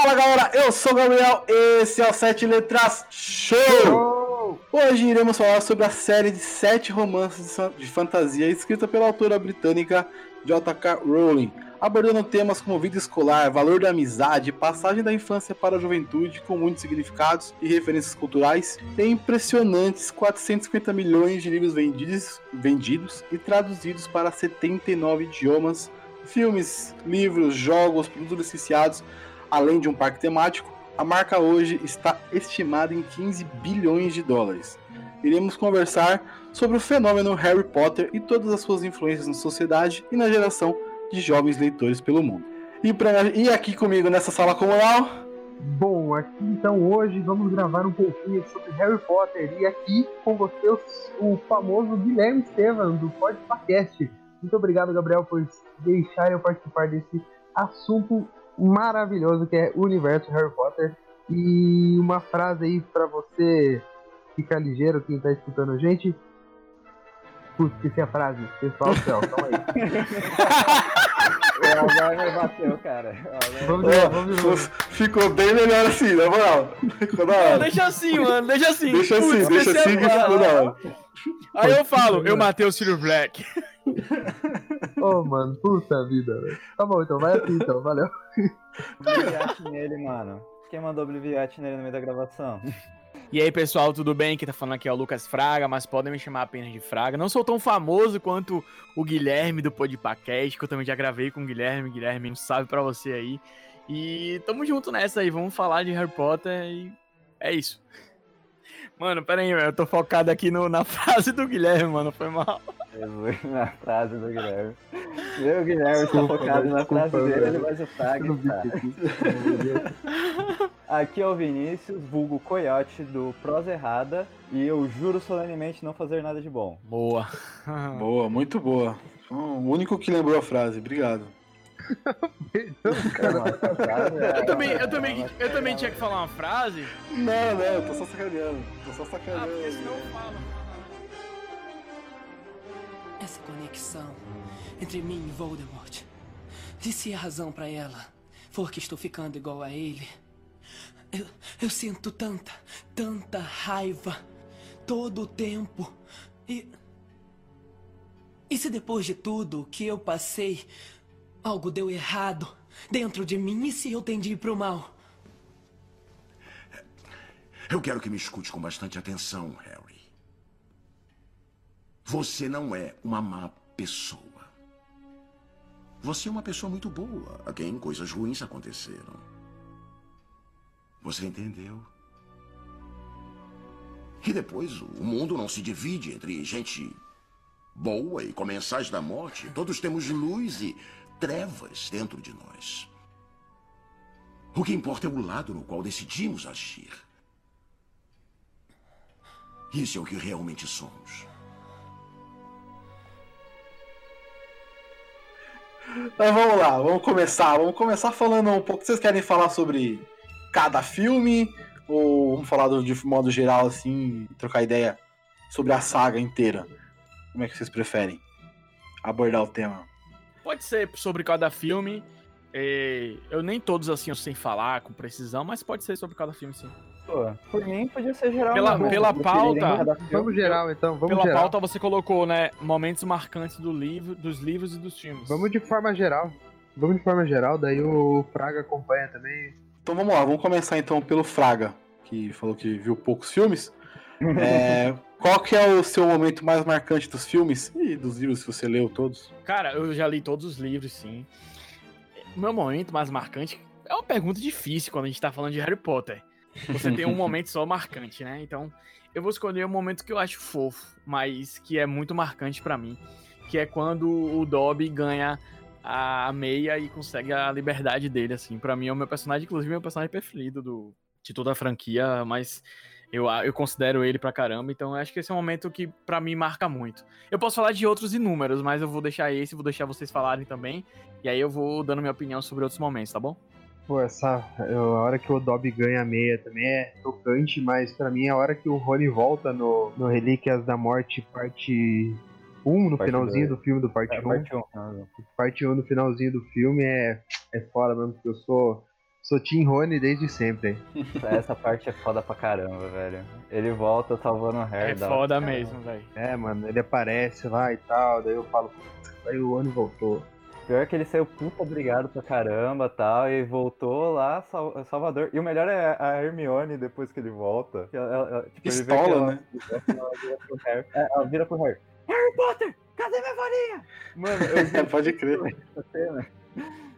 Fala galera, eu sou o Gabriel, esse é o Sete Letras Show! Hoje iremos falar sobre a série de sete romances de fantasia escrita pela autora britânica J.K. Rowling, abordando temas como vida escolar, valor da amizade, passagem da infância para a juventude, com muitos significados e referências culturais, e impressionantes 450 milhões de livros vendidos, vendidos e traduzidos para 79 idiomas, filmes, livros, jogos, produtos licenciados Além de um parque temático, a marca hoje está estimada em 15 bilhões de dólares. Iremos conversar sobre o fenômeno Harry Potter e todas as suas influências na sociedade e na geração de jovens leitores pelo mundo. E, pra, e aqui comigo nessa sala comunal. Bom, aqui então hoje vamos gravar um pouquinho sobre Harry Potter e aqui com você o famoso Guilherme Estevam do Podcast. Muito obrigado, Gabriel, por deixar eu participar desse assunto maravilhoso que é o universo Harry Potter. E uma frase aí para você ficar ligeiro, quem tá escutando a gente. Putz, esqueci a frase. Pessoal do céu, calma aí. O Alzheimer bateu, cara. Vamos ver, vamos ver. Ficou bem melhor assim, na moral. Ficou da hora. deixa assim, mano, deixa assim. Deixa assim, Putz, deixa assim que ficou da hora. Aí eu falo, eu matei o Ciro Black. Ô, oh, mano, puta vida, velho. Tá bom, então vai assim, então, valeu. Obliviate nele, mano. Quem mandou Obliviate nele no meio da gravação? E aí, pessoal, tudo bem? Quem tá falando aqui é o Lucas Fraga, mas podem me chamar apenas de Fraga. Não sou tão famoso quanto o Guilherme do Podpacast, que eu também já gravei com o Guilherme. Guilherme, um salve pra você aí. E tamo junto nessa aí, vamos falar de Harry Potter e é isso. Mano, pera aí, eu tô focado aqui no, na frase do Guilherme, mano, foi mal. Na frase do Guilherme. Meu Guilherme tá focado na frase dele, mas o Fraga tá. Aqui é o Vinícius, vulgo Coyote do Prosa Errada, e eu juro solenemente não fazer nada de bom. Boa. boa, muito boa. O único que lembrou a frase, obrigado. eu também, eu também, eu também tinha que falar uma frase. Não, não, eu tô só sacaneando. Tô só sacaneando. Ah, porque senão eu falo. Essa conexão entre mim e Voldemort. E se a razão para ela for que estou ficando igual a ele, eu, eu sinto tanta, tanta raiva todo o tempo. E. E se depois de tudo que eu passei, Algo deu errado dentro de mim e se eu tendi para o mal? Eu quero que me escute com bastante atenção, Harry. Você não é uma má pessoa. Você é uma pessoa muito boa, a quem coisas ruins aconteceram. Você entendeu? E depois, o mundo não se divide entre gente boa e comensais da morte. Todos temos luz e trevas dentro de nós. O que importa é o lado no qual decidimos agir. Isso é o que realmente somos. Mas vamos lá, vamos começar. Vamos começar falando um pouco. Vocês querem falar sobre cada filme? Ou vamos falar de modo geral, assim, trocar ideia sobre a saga inteira? Como é que vocês preferem abordar o tema? Pode ser sobre cada filme. É, eu nem todos assim eu falar com precisão, mas pode ser sobre cada filme sim. Por mim podia ser geral. Pela, pela pauta. Vamos geral então, vamos Pela geral. pauta você colocou, né, momentos marcantes do livro, dos livros e dos filmes. Vamos de forma geral. Vamos de forma geral, daí o Fraga acompanha também. Então vamos lá, vamos começar então pelo Fraga, que falou que viu poucos filmes. É, qual que é o seu momento mais marcante dos filmes e dos livros, se você leu todos? Cara, eu já li todos os livros, sim. O meu momento mais marcante é uma pergunta difícil quando a gente tá falando de Harry Potter. Você tem um momento só marcante, né? Então, eu vou escolher um momento que eu acho fofo, mas que é muito marcante para mim, que é quando o Dobby ganha a meia e consegue a liberdade dele, assim. para mim é o meu personagem, inclusive, é o meu personagem preferido do, de toda a franquia, mas eu, eu considero ele pra caramba, então acho que esse é um momento que para mim marca muito. Eu posso falar de outros inúmeros, mas eu vou deixar esse, vou deixar vocês falarem também, e aí eu vou dando minha opinião sobre outros momentos, tá bom? Pô, essa eu, a hora que o Dobby ganha a meia também é tocante, mas para mim a hora que o Rony volta no, no Relíquias da Morte parte 1, no parte finalzinho dois. do filme do parte 1. É, parte 1. Parte 1 no finalzinho do filme é, é foda mesmo, porque eu sou Sou Team Rony desde sempre. Essa parte é foda pra caramba, velho. Ele volta salvando o Harry. É da- foda mesmo, velho. É, mano, ele aparece lá e tal, daí eu falo, "Putz, aí o Rony voltou. Pior que ele saiu puta obrigado pra caramba tal, e voltou lá, Sal- Salvador. E o melhor é a Hermione depois que ele volta. que ela- ela- ela- tipo, ele vê que Pistola, ela- né? Ela vira pro Harry. É, ela vira pro Harry. Harry Potter, cadê minha varinha? Mano, eu É, pode crer. cena.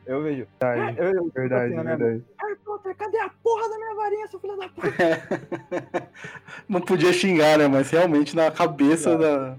Eu vejo. Verdade, Eu, eu, verdade, assim, minha verdade. Harry Potter, cadê a porra da minha varinha, seu filho da puta? Não podia xingar, né? Mas realmente na cabeça da.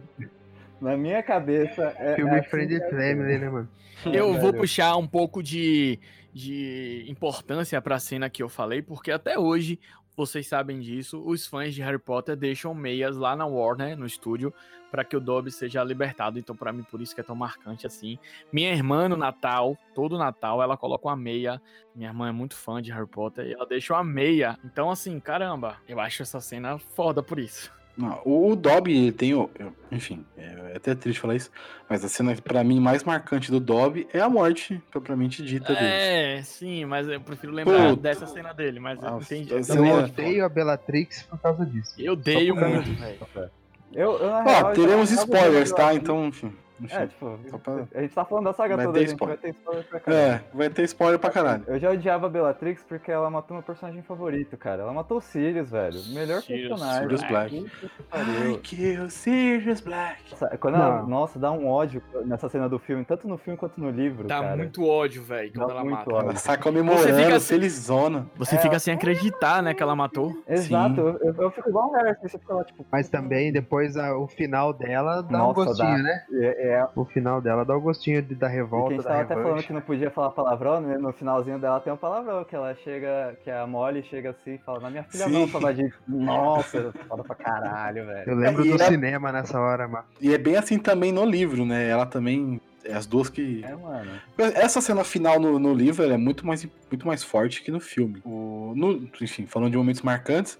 Na minha cabeça. É, Filme é assim é. Family, né, mano? Eu vou velho. puxar um pouco de, de importância pra cena que eu falei, porque até hoje, vocês sabem disso, os fãs de Harry Potter deixam meias lá na Warner, no estúdio, para que o Dobby seja libertado. Então, pra mim, por isso que é tão marcante assim. Minha irmã, no Natal, todo Natal, ela coloca uma meia. Minha irmã é muito fã de Harry Potter e ela deixa uma meia. Então, assim, caramba, eu acho essa cena foda por isso. Não, o, o Dobby ele tem. o- Enfim, é até triste falar isso. Mas a cena, pra mim, mais marcante do Dobby é a morte, propriamente dita dele. É, sim, mas eu prefiro lembrar Pô, dessa cena dele, mas eu entendi. Eu cena- também- odeio a Bellatrix por causa disso. Eu odeio muito, velho. Eu, eu, real, teremos spoilers, tá? Então, enfim. É, tipo, pra- a gente tá falando da saga Vai toda, gente spoiler. vai ter spoiler pra caralho. É, vai ter spoiler pra caralho. Eu já odiava a Bellatrix porque ela matou meu personagem favorito, cara. Ela matou o Sirius, velho. Melhor Sirius, personagem. Sirius Black. Ai, que o Sirius Black. Nossa, Quando ela, nossa, dá um ódio nessa cena do filme, tanto no filme quanto no livro, Dá cara. muito ódio, velho, quando Dá ela muito mata. ódio. Ela sai comemorando, Você fica assim- felizona. Você É, fica sem acreditar, né, que ela matou. Exato, eu, eu- fico igual um Harry, assim, você fica lá, tipo... Mas também, depois, a- o final dela dá um Nossa, gostinho, dá. né? É, é, O final dela dá o gostinho de, da porque a revolta, gente tava até falando que não podia falar palavrão, né? No finalzinho dela tem um palavrão, que ela chega, que a Molly chega assim e fala, na minha filha Sim. não, Salvadinho. Nossa, foda pra caralho, velho. Eu lembro E do ela- cinema nessa hora, mano. E é bem assim também no livro, né? Ela também. É as duas que. É, mano. Essa cena final no, no livro ela é muito mais, muito mais forte que no filme. O, no- enfim, falando de momentos marcantes,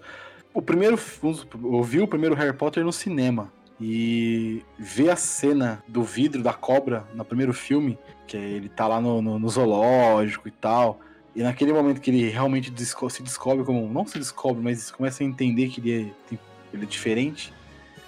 o primeiro. Eu vi o primeiro Harry Potter no cinema. E ver a cena do vidro da cobra no primeiro filme, que ele tá lá no, no- no zoológico e tal. E naquele momento que ele realmente se descobre como. Não se descobre, mas começa a entender que ele é, ele é diferente.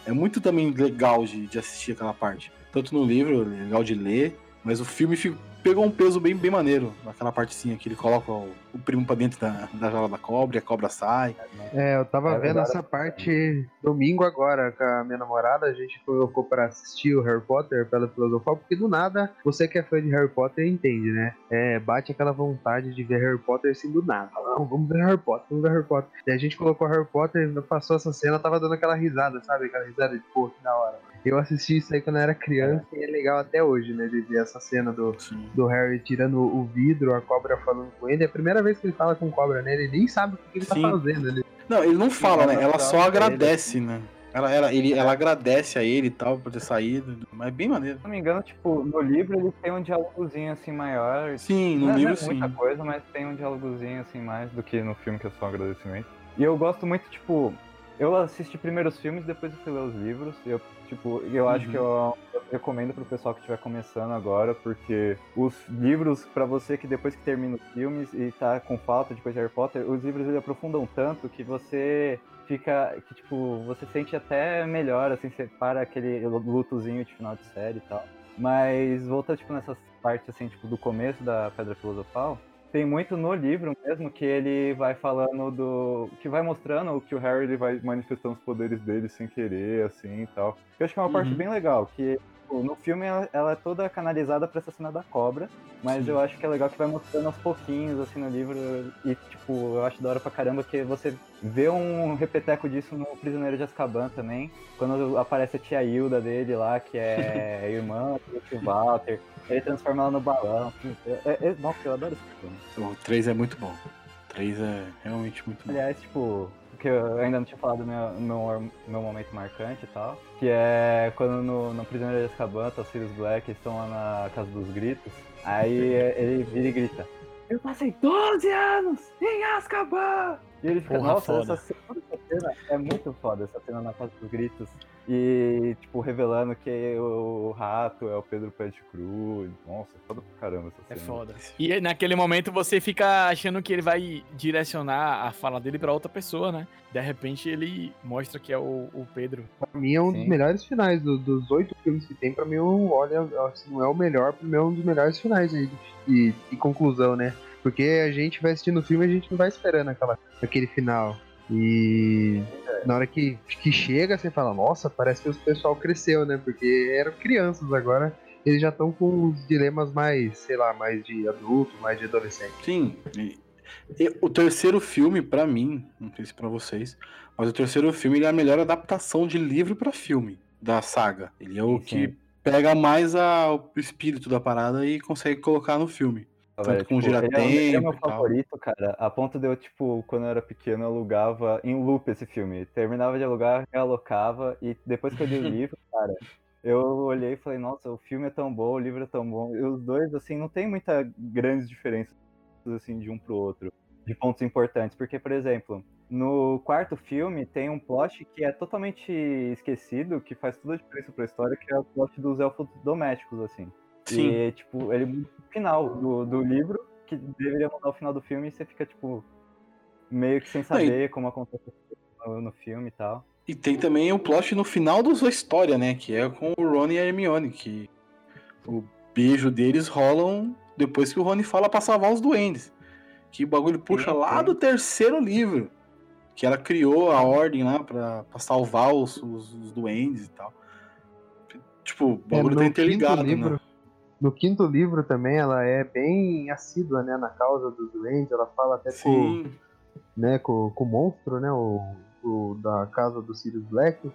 É muito também legal de, de assistir aquela parte. Tanto no livro, é legal de ler, mas o filme fi- pegou um peso bem, bem maneiro. Naquela partezinha que ele coloca o, o primo pra dentro da, da jaula da cobra e a cobra sai. É, eu tava É vendo essa parte domingo agora com a minha namorada. A gente colocou pra assistir o Harry Potter pela filosofal, porque do nada, você que é fã de Harry Potter entende, né? É, bate aquela vontade de ver Harry Potter assim do nada. Não, vamos ver Harry Potter, vamos ver Harry Potter. E a gente colocou Harry Potter, passou essa cena, tava dando aquela risada, sabe? Aquela risada de pô, que da hora. Eu assisti isso aí quando eu era criança e é legal até hoje, né? De ver essa cena do, do Harry tirando o vidro, a cobra falando com ele. É a primeira vez que ele fala com cobra, né? Ele nem sabe o que ele tá Sim. fazendo. Ele... Não, ele não fala, né? ela só agradece, né? Ela, ela, ele, ela agradece a ele e tal por ter saído. Mas é bem maneiro. Se não me engano, tipo, no livro ele tem um diálogozinho assim maior. Sim, no não, é- livro não é sim. muita coisa, mas tem um diálogozinho assim mais do que no filme que é só um agradecimento. E eu gosto muito, tipo, eu assisti primeiro os filmes, depois eu fui ler os livros. Eu, tipo, eu acho Uhum. que eu, eu recomendo pro pessoal que estiver começando agora, porque os livros, pra você que depois que termina os filmes e tá com falta de coisa de Harry Potter, os livros eles aprofundam tanto que você fica, que tipo, você sente até melhor, assim, você para aquele lutozinho de final de série e tal. Mas voltando, tipo, nessas partes, assim, tipo, do começo da Pedra Filosofal, tem muito no livro mesmo que ele vai falando do. que vai mostrando que o Harry ele vai manifestando os poderes dele sem querer, assim e tal. Eu acho que é uma parte Uhum. bem legal, que tipo, no filme ela, ela é toda canalizada pra essa cena da cobra, mas Sim. eu acho que é legal que vai mostrando aos pouquinhos, assim, no livro, e tipo, eu acho da hora pra caramba que você vê um repeteco disso no Prisioneiro de Azkaban também, quando aparece a tia Hilda dele lá, que é irmã do tio Walter, ele transforma ela no balão. É- é- é- nossa, eu adoro esse filme. O 3 é muito bom. O 3 é realmente muito bom. Aliás, tipo, que eu ainda não tinha falado do meu, meu, meu momento marcante e tal, que é quando no, no Prisioneiro de Azkaban, tá o Sirius Black, estão lá na Casa dos Gritos, aí ele vira e grita, eu passei 12 anos em Azkaban! E ele fica, Porra, nossa, foda. essa cena é muito foda, essa cena na Casa dos Gritos. E, tipo, revelando que o rato é o Pedro Pet Cruz. Nossa, é foda pra caramba essa É cena. foda. E naquele momento você fica achando que ele vai direcionar a fala dele pra outra pessoa, né? De repente ele mostra que é o, o Pedro. Pra mim é um Sim. dos melhores finais do- dos oito filmes que tem. Pra mim, eu, olha, se não é o melhor, pra mim é um dos melhores finais aí de, de- de conclusão, né? Porque a gente vai assistindo o filme e a gente não vai esperando aquela, aquele final. E na hora que, que chega, você fala, nossa, parece que o pessoal cresceu, né? Porque eram crianças agora. Eles já estão com os dilemas mais, sei lá, mais de adulto, mais de adolescente. Sim. e- e o terceiro filme, pra mim, não sei se pra vocês, mas o terceiro filme é a melhor adaptação de livro pra filme da saga. Ele é o Sim, que pega mais a- o espírito da parada e consegue colocar no filme. Tanto com tipo, é, ele é meu favorito, cara. A ponto de eu, tipo, quando eu era pequeno, eu alugava em loop esse filme. Terminava de alugar, realocava, e depois que eu li o livro, cara, eu olhei e falei, nossa, o filme é tão bom, o livro é tão bom. E os dois, assim, não tem muita grandes diferenças, assim, de um pro outro, de pontos importantes. Porque, por exemplo, no quarto filme tem um plot que é totalmente esquecido, que faz toda a diferença pra história, que é o plot dos elfos domésticos, assim. Sim. E, tipo, ele muda o final do, do livro, que deveria mudar o final do filme, e você fica, tipo, meio que sem saber como acontece no, no filme e tal. E tem também o plot no final da sua história, né? Que é com o Ron e a Hermione, que o beijo deles rolam depois que o Rony fala pra salvar os duendes. Que o bagulho puxa Sim, lá sim. do terceiro livro. Que ela criou a ordem lá pra, pra salvar os, os, os duendes e tal. Tipo, o É, bagulho no tá interligado, livro, né? No quinto livro também, ela é bem assídua, né, na causa dos doentes. Ela fala até com, né, com, com o monstro, né, o, o da casa do Sirius Black.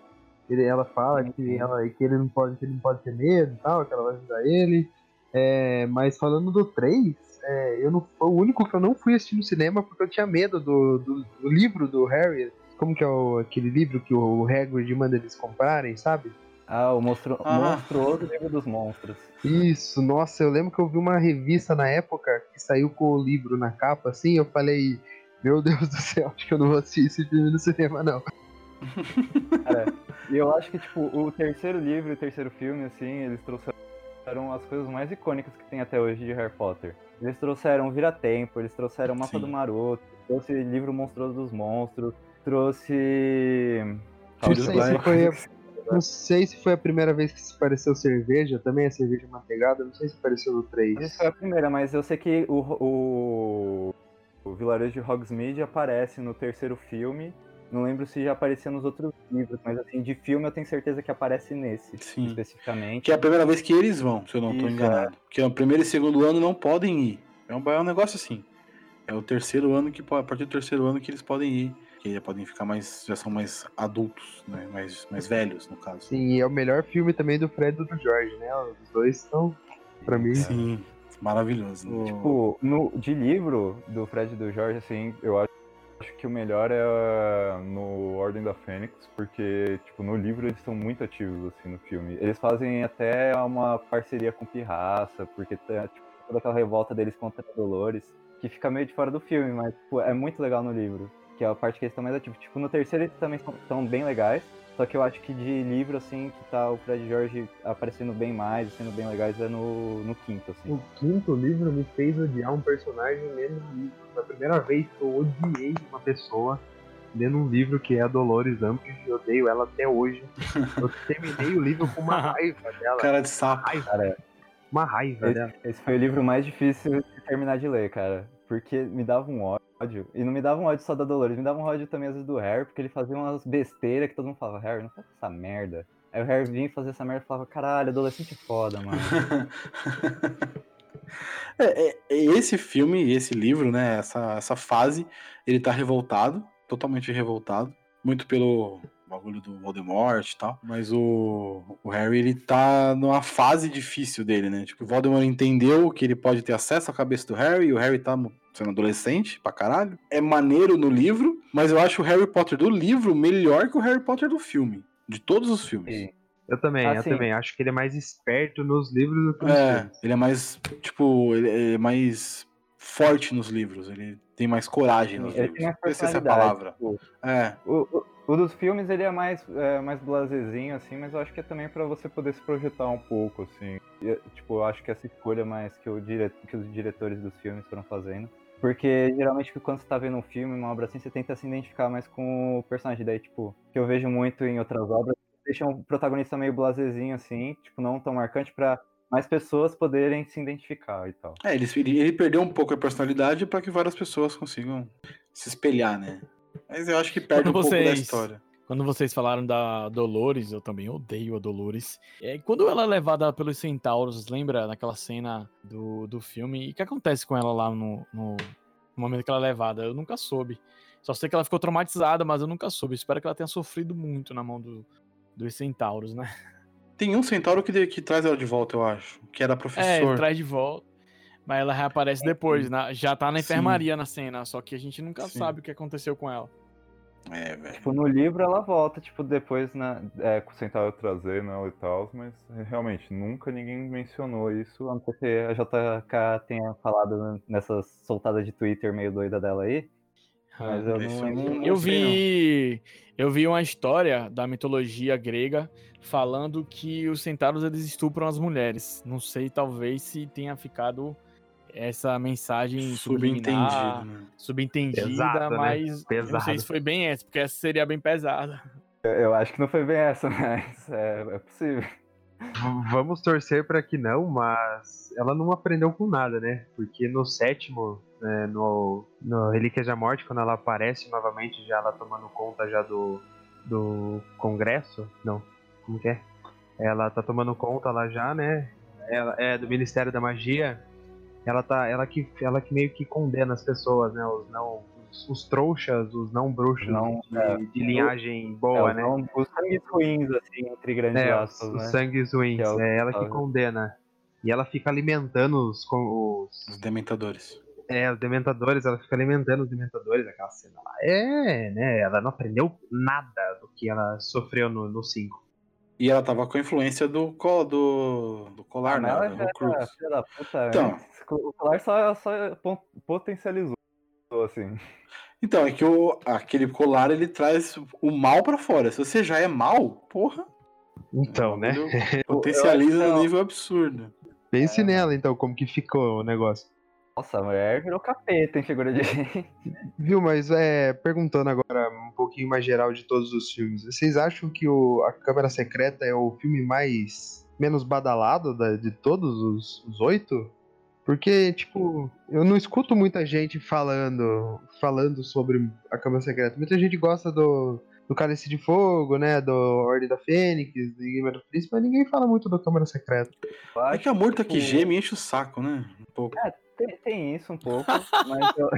Ele, ela fala que, ela, que, ele não pode, que ele não pode ter medo e tal, que ela vai ajudar ele. É, mas falando do 3, é, eu não, foi o único que eu não fui assistir no cinema porque eu tinha medo do, do, do livro do Harry. Como que é o, aquele livro que o Hagrid manda eles comprarem, sabe? Ah, o monstru... Ah. monstruoso livro dos monstros. Isso, nossa, eu lembro que eu vi uma revista na época que saiu com o livro na capa, assim, eu falei, meu Deus do céu, acho que eu não vou assistir esse filme no cinema, não. Cara, e eu acho que, tipo, o terceiro livro e o terceiro filme, assim, eles trouxeram as coisas mais icônicas que tem até hoje de Harry Potter. Eles trouxeram Vira-Tempo, eles trouxeram Mapa Sim. do Maroto, trouxe Livro Monstruoso dos Monstros, trouxe... Não Sirius sei, Black. se foi não sei se foi a primeira vez que se pareceu cerveja, também a cerveja manteigada, não sei se apareceu no 3. Essa foi a primeira, mas eu sei que o, o, o vilarejo de Hogsmeade aparece no terceiro filme. Não lembro se já aparecia nos outros livros, mas assim, de filme eu tenho certeza que aparece nesse, Sim. especificamente. Que é a primeira vez que eles vão, se eu não tô Isso, enganado. Porque o primeiro e segundo ano não podem ir. É um, é um negócio assim. É o terceiro ano que a partir do terceiro ano que eles podem ir. Que já podem ficar mais. já são mais adultos, né? Mais, mais velhos, no caso. Sim, e é o melhor filme também do Fred e do George, né? Os dois estão, pra mim, Sim. Maravilhoso, né? Tipo, no, de livro do Fred e do Jorge, assim, eu acho, acho que o melhor é ah, no Ordem da Fênix, porque, tipo, no livro eles são muito ativos, assim, no filme. Eles fazem até uma parceria com Pirraça, porque tem, tipo, toda aquela revolta deles contra Dolores, que fica meio de fora do filme, mas, tipo, é muito legal no livro, que é a parte que eles estão mais ativos. Tipo, no terceiro eles também estão bem legais, só que eu acho que de livro, assim, que tá o Fred e Jorge aparecendo bem mais, sendo bem legais, é no, no quinto, assim. O quinto livro me fez odiar um personagem lendo um livro. Foi a primeira vez que eu odiei uma pessoa lendo um livro que é a Dolores Umbridge. Eu odeio ela até hoje. Eu terminei o livro com uma raiva dela. Cara de sapo. Cara, Uma raiva dela. Esse, esse foi o livro mais difícil de terminar de ler, cara. Porque me dava um ódio. E não me dava um ódio só da Dolores, me dava um ódio também às vezes do Harry, porque ele fazia umas besteiras que todo mundo falava, Harry, não faz essa merda. Aí o Harry vinha fazer essa merda e falava, caralho, adolescente foda, mano. É, é, é esse filme, esse livro, né? Essa, essa fase, ele tá revoltado, totalmente revoltado. Muito pelo bagulho do Voldemort e tal. Mas o, o Harry, ele tá numa fase difícil dele, né? Tipo, o Voldemort entendeu que ele pode ter acesso à cabeça do Harry, e o Harry tá sendo adolescente pra caralho. É maneiro no livro, mas eu acho o Harry Potter do livro melhor que o Harry Potter do filme. De todos os filmes. Sim. Eu também, eu Assim. também. Acho que ele é mais esperto nos livros do que nos É, filmes. ele é mais, tipo, ele é mais forte nos livros. Ele tem mais coragem nos Ele livros. tem essa é a palavra. tipo, É. O, o, o dos filmes ele é mais, é, mais blazezinho, assim, mas eu acho que é também pra você poder se projetar um pouco, assim. E, tipo, eu acho que essa escolha mais que, o dire... que os diretores dos filmes foram fazendo. Porque geralmente quando você tá vendo um filme, uma obra assim, você tenta se identificar mais com o personagem. Daí, tipo, que eu vejo muito em outras obras, deixam o protagonista meio blazezinho, assim, tipo, não tão marcante pra mais pessoas poderem se identificar e tal. É, ele ele perdeu um pouco a personalidade para que várias pessoas consigam se espelhar, né? Mas eu acho que perde Quando um pouco da vocês- história. Quando vocês falaram da Dolores, eu também odeio a Dolores. É, quando ela é levada pelos centauros, lembra daquela cena do, do filme? E o que acontece com ela lá no, no, momento que ela é levada? Eu nunca soube. Só sei que ela ficou traumatizada, mas eu nunca soube. Espero que ela tenha sofrido muito na mão do, dos centauros, né? Tem um centauro que, que traz ela de volta, eu acho. Que era É, professor. traz de volta. Mas ela reaparece depois, na- já tá na Sim. enfermaria na cena, só que a gente nunca Sim. sabe o que aconteceu com ela. É, velho. Tipo, no livro ela volta, tipo, depois, na, é, com o Centauro trazendo ela e tal, mas realmente, nunca ninguém mencionou isso, a não ser que a JK tenha falado nessa soltada de Twitter meio doida dela aí. Mas eu Esse não eu lembro. não- Eu sei, não. vi, eu vi uma história da mitologia grega falando que os centauros eles estupram as mulheres. Não sei, talvez se tenha ficado essa mensagem né? subentendida, Pesado, né? mas eu não sei se foi bem essa, porque essa seria bem pesada. Eu, eu acho que não foi bem essa, mas é, é possível. Vamos torcer pra que não, mas ela não aprendeu com nada, né? Porque no sétimo, né, no, no Relíquias da Morte, quando ela aparece novamente, já ela tomando conta já do, do Congresso, não, como que é? Ela tá tomando conta lá já, né? Ela é do Ministério da Magia. Ela tá, ela que, ela que meio que condena as pessoas, né? Os não, os, os trouxas, os não bruxos Não, de, é. de linhagem É, boa, os né? não- os sangues ruins, assim, entre grandes É, os, aspas, os né? sangues ruins. É o- é ela que sabe? condena. E ela fica alimentando os, com- os, Os dementadores. é, os dementadores, ela fica alimentando os dementadores, aquela cena lá. É, né? Ela não aprendeu nada do que ela sofreu no 5. E ela tava com a influência do, co- do, do colar, Ah, né? ela Do da puta Então. antes. O colar só, só potencializou, assim. Então, é que o, aquele colar ele traz o mal pra fora. Se você já é mal, porra. Então, né? Potencializa Eu no nível absurdo. Pense nela, então, como que ficou o negócio. Nossa, a mulher virou capeta, hein, figura de gente. Viu, mas é, perguntando agora um pouquinho mais geral de todos os filmes, vocês acham que o, A Câmara Secreta é o filme mais menos badalado da- de todos os, os oito? Porque, tipo, eu não escuto muita gente falando falando sobre A Câmara Secreta. Muita gente gosta do, do Cálice de Fogo, né, do Ordem da Fênix, do Enigma do Príncipe, mas ninguém fala muito do Câmara Secreta. É que a morta que tipo, geme enche o saco, né? Um pouco. Tem, tem isso um pouco, mas eu,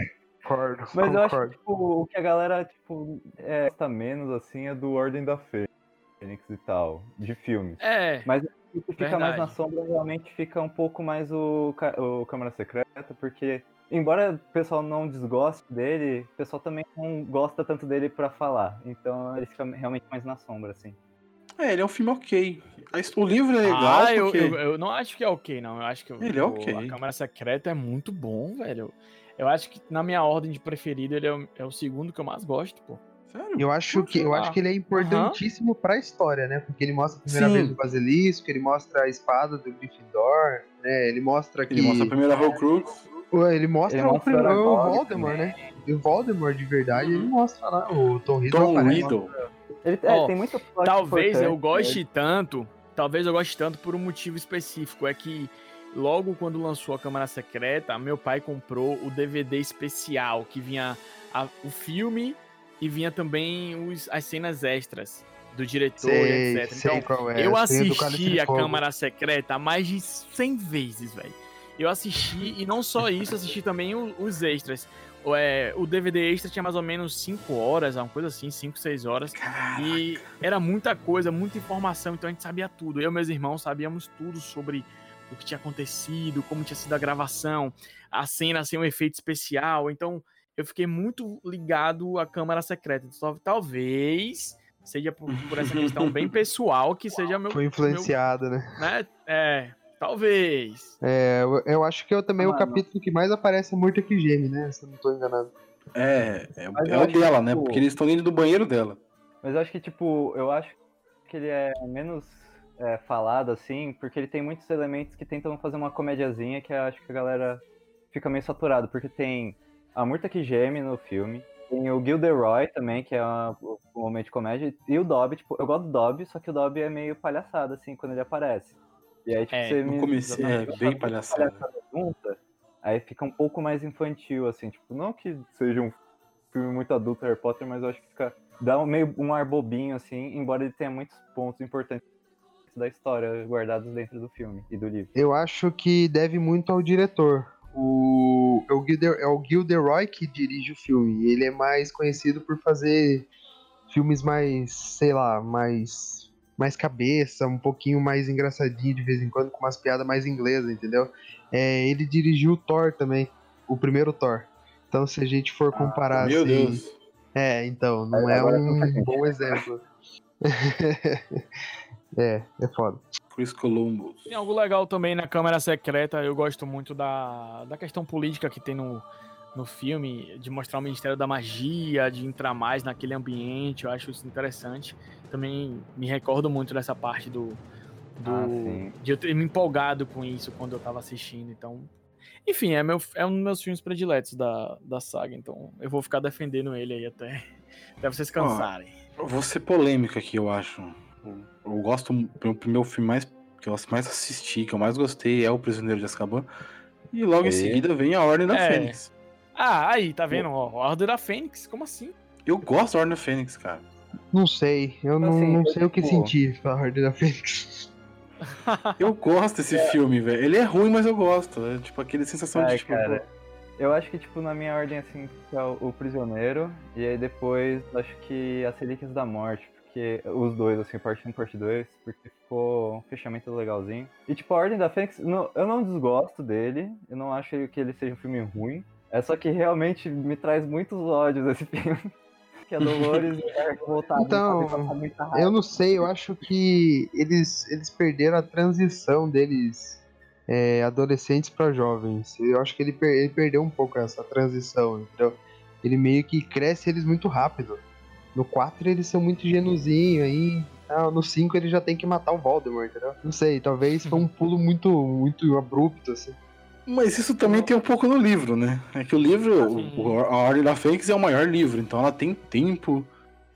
Concordo, mas eu acho concordo. que tipo, o que a galera tipo, é, gosta menos assim é do Ordem da Fênix e tal, de filmes. É, Mas o que fica mais na Verdade. sombra realmente fica um pouco mais o, o Câmara Secreta, porque embora o pessoal não desgoste dele, o pessoal também não gosta tanto dele pra falar. Então ele fica realmente mais na sombra, assim. É, ele é um filme ok. O livro é legal ah, eu, porque... eu, eu não acho que é ok, não. Eu acho que o- Ele é o- ok. a Câmara Secreta é muito bom, velho. Eu acho que na minha ordem de preferido ele é o, é o segundo que eu mais gosto, pô. Sério? Eu acho que, eu acho que ele é importantíssimo pra história, né? Porque ele mostra a primeira Sim. vez o basilisco, ele mostra a espada do Gryffindor, né? Ele mostra que Ele mostra a primeira Horcrux. Ué, ele mostra, Ele o, mostra prim- o Voldemort, né? O Voldemort de verdade, ele mostra lá o Tom Riddle Tom aparece. Riddle. Ele é, Ó, tem muito plot Talvez eu goste tanto, talvez eu goste tanto por um motivo específico, é que logo quando lançou a Câmara Secreta, meu pai comprou o DVD especial que vinha a- o filme e vinha também os, as cenas extras do diretor e Sei, etc. sei Então, qual é. eu assisti a. Câmara Secreta mais de 100 vezes, velho. Eu assisti, e não só isso, assisti também o- os extras. O, é, o DVD extra tinha mais ou menos 5 horas, uma coisa assim, 5, 6 horas. E era muita coisa, muita informação, então a gente sabia tudo. Eu e meus irmãos sabíamos tudo sobre o que tinha acontecido, como tinha sido a gravação, a cena sem um efeito especial. Então eu fiquei muito ligado à Câmara Secreta. Só- Talvez seja por, por essa questão bem pessoal que seja meu. Foi influenciado, né? né? É, Talvez. É, eu, eu acho que eu também Ah, o não. capítulo que mais aparece é Morto que Geme, né? Se eu não tô enganado. É, é, Mas é eu o acho que, dela, né? tipo, Porque eles estão indo do banheiro dela. Mas eu acho que, tipo, eu acho que ele é menos é, falado, assim, porque ele tem muitos elementos que tentam fazer uma comédiazinha que eu acho que a galera fica meio saturado, porque tem a Murta que geme no filme, tem o Gilderoy também, que é uma, um momento de comédia, e o Dobby, tipo, eu gosto do Dobby, só que o Dobby é meio palhaçado, assim, quando ele aparece. E aí, tipo, É, você no me... começo, é, bem palhaçada. aí fica um pouco mais infantil, assim, tipo, não que seja um filme muito adulto Harry Potter, mas eu acho que fica dá um meio um ar bobinho assim, embora ele tenha muitos pontos importantes da história guardados dentro do filme e do livro. Eu acho que deve muito ao diretor. O, é, o Gilder, é o Gilderoy que dirige o filme. e Ele é mais conhecido por fazer filmes mais, sei lá, mais mais cabeça, um pouquinho mais engraçadinho de vez em quando, com umas piadas mais inglesas, entendeu? É, ele dirigiu o Thor também, o primeiro Thor. Então, se a gente for comparar Meu assim, Deus. É, então, não é faz um bom exemplo. é, é foda. Chris Columbus. Tem algo legal também na Câmara Secreta. Eu gosto muito da, da questão política que tem no, no filme, de mostrar o Ministério da Magia, de entrar mais naquele ambiente. Eu acho isso interessante. Também me recordo muito dessa parte do. do Ah, de eu ter me empolgado com isso quando eu tava assistindo. Então. Enfim, é, meu, é um dos meus filmes prediletos da, da saga. Então eu vou ficar defendendo ele aí até, até vocês cansarem. Eu vou ser polêmico aqui, eu acho. Eu, eu gosto. O meu filme mais que eu mais assisti, que eu mais gostei, é O Prisioneiro de Azkaban. E logo em E? seguida vem A Ordem da É. Fênix. Ah, aí, tá vendo? Ó, a Ordem da Fênix, como assim? Eu gosto da Ordem da Fênix, cara. Não sei, eu não, Assim, não eu, sei o que tipo- sentir pra Ordem da Fênix. Eu gosto desse filme, velho. Ele é ruim, mas eu gosto. É tipo aquele sensação Ai, de tipo. cara. Eu acho que, tipo, na minha ordem, assim, é o, o Prisioneiro, e aí depois, acho que As Relíquias da Morte, porque os dois, assim, parte 1 e parte 2, porque ficou um fechamento legalzinho. E, tipo, a Ordem da Fênix, não- eu não desgosto dele, eu não acho que ele seja um filme ruim, é só que realmente me traz muitos ódios esse filme. que a Dolores e a revoltada Então. Eu não sei, eu acho que eles, eles perderam a transição deles é, adolescentes pra jovens. Eu acho que ele, per- ele perdeu um pouco essa transição, entendeu? Ele meio que cresce eles muito rápido. No 4 eles são muito genuzinho aí. ah, no 5 ele já tem que matar o Voldemort, entendeu? Não sei, talvez foi um pulo muito, muito abrupto, assim. Mas isso também tem um pouco no livro, né? É que o livro, o- a Ordem da Fênix é o maior livro, então ela tem tempo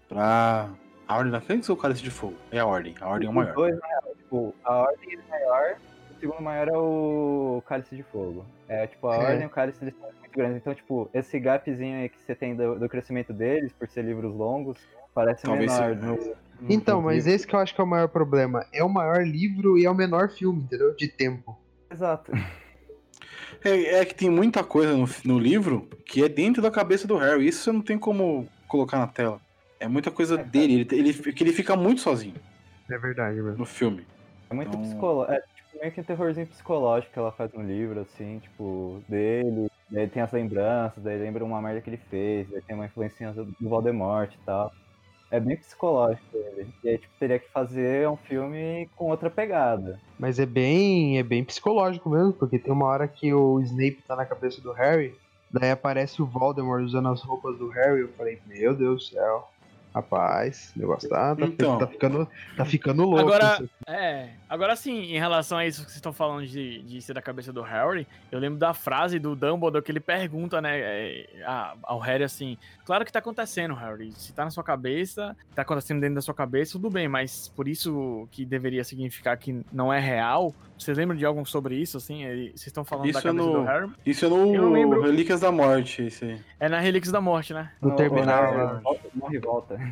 pra. A Ordem da Fênix ou o Cálice de Fogo? É a Ordem. A Ordem é o maior. dois, tipo, a ordem é maior, o segundo maior é o Cálice de Fogo. É, tipo, a É. ordem e o Cálice eles são muito grandes. Então, tipo, esse gapzinho aí que você tem do, do crescimento deles, por ser livros longos, parece Talvez menor. seja. no- no- Então, no mas livro. esse que eu acho que é o maior problema. É o maior livro e é o menor filme, entendeu? De tempo. Exato. É, é que tem muita coisa no, no livro que é dentro da cabeça do Harry. Isso você não tem como colocar na tela. É muita coisa dele. Ele, ele, que ele fica muito sozinho É verdade, mesmo. no filme. É muito Então- psicológico. É tipo, meio que um terrorzinho psicológico que ela faz no livro, assim, tipo, dele. Daí tem as lembranças, daí lembra uma merda que ele fez, daí tem uma influência do do Voldemort e tal. É bem psicológico ele. E aí, tipo, teria que fazer um filme com outra pegada. Mas é bem, é bem psicológico mesmo, porque tem uma hora que o Snape tá na cabeça do Harry, daí aparece o Voldemort usando as roupas do Harry, eu falei, meu Deus do céu. Rapaz, negócio tá, tá, Então. tá ficando, tá ficando louco. Agora-. É, agora sim, em relação a isso que vocês estão falando de, de ser da cabeça do Harry, eu lembro da frase do Dumbledore que ele pergunta, né, é, ao Harry assim: Claro que tá acontecendo, Harry. Se tá na sua cabeça, tá acontecendo dentro da sua cabeça, tudo bem, mas por isso que deveria significar que não é real. Vocês lembram de algo sobre isso, assim? Vocês estão falando da Isso é cabeça no- do Harry? Isso é Eu não no lembro. Relíquias da Morte, esse aí. É na Relíquias da Morte, né? No O- terminal, Harry né? volta- Morre e volta.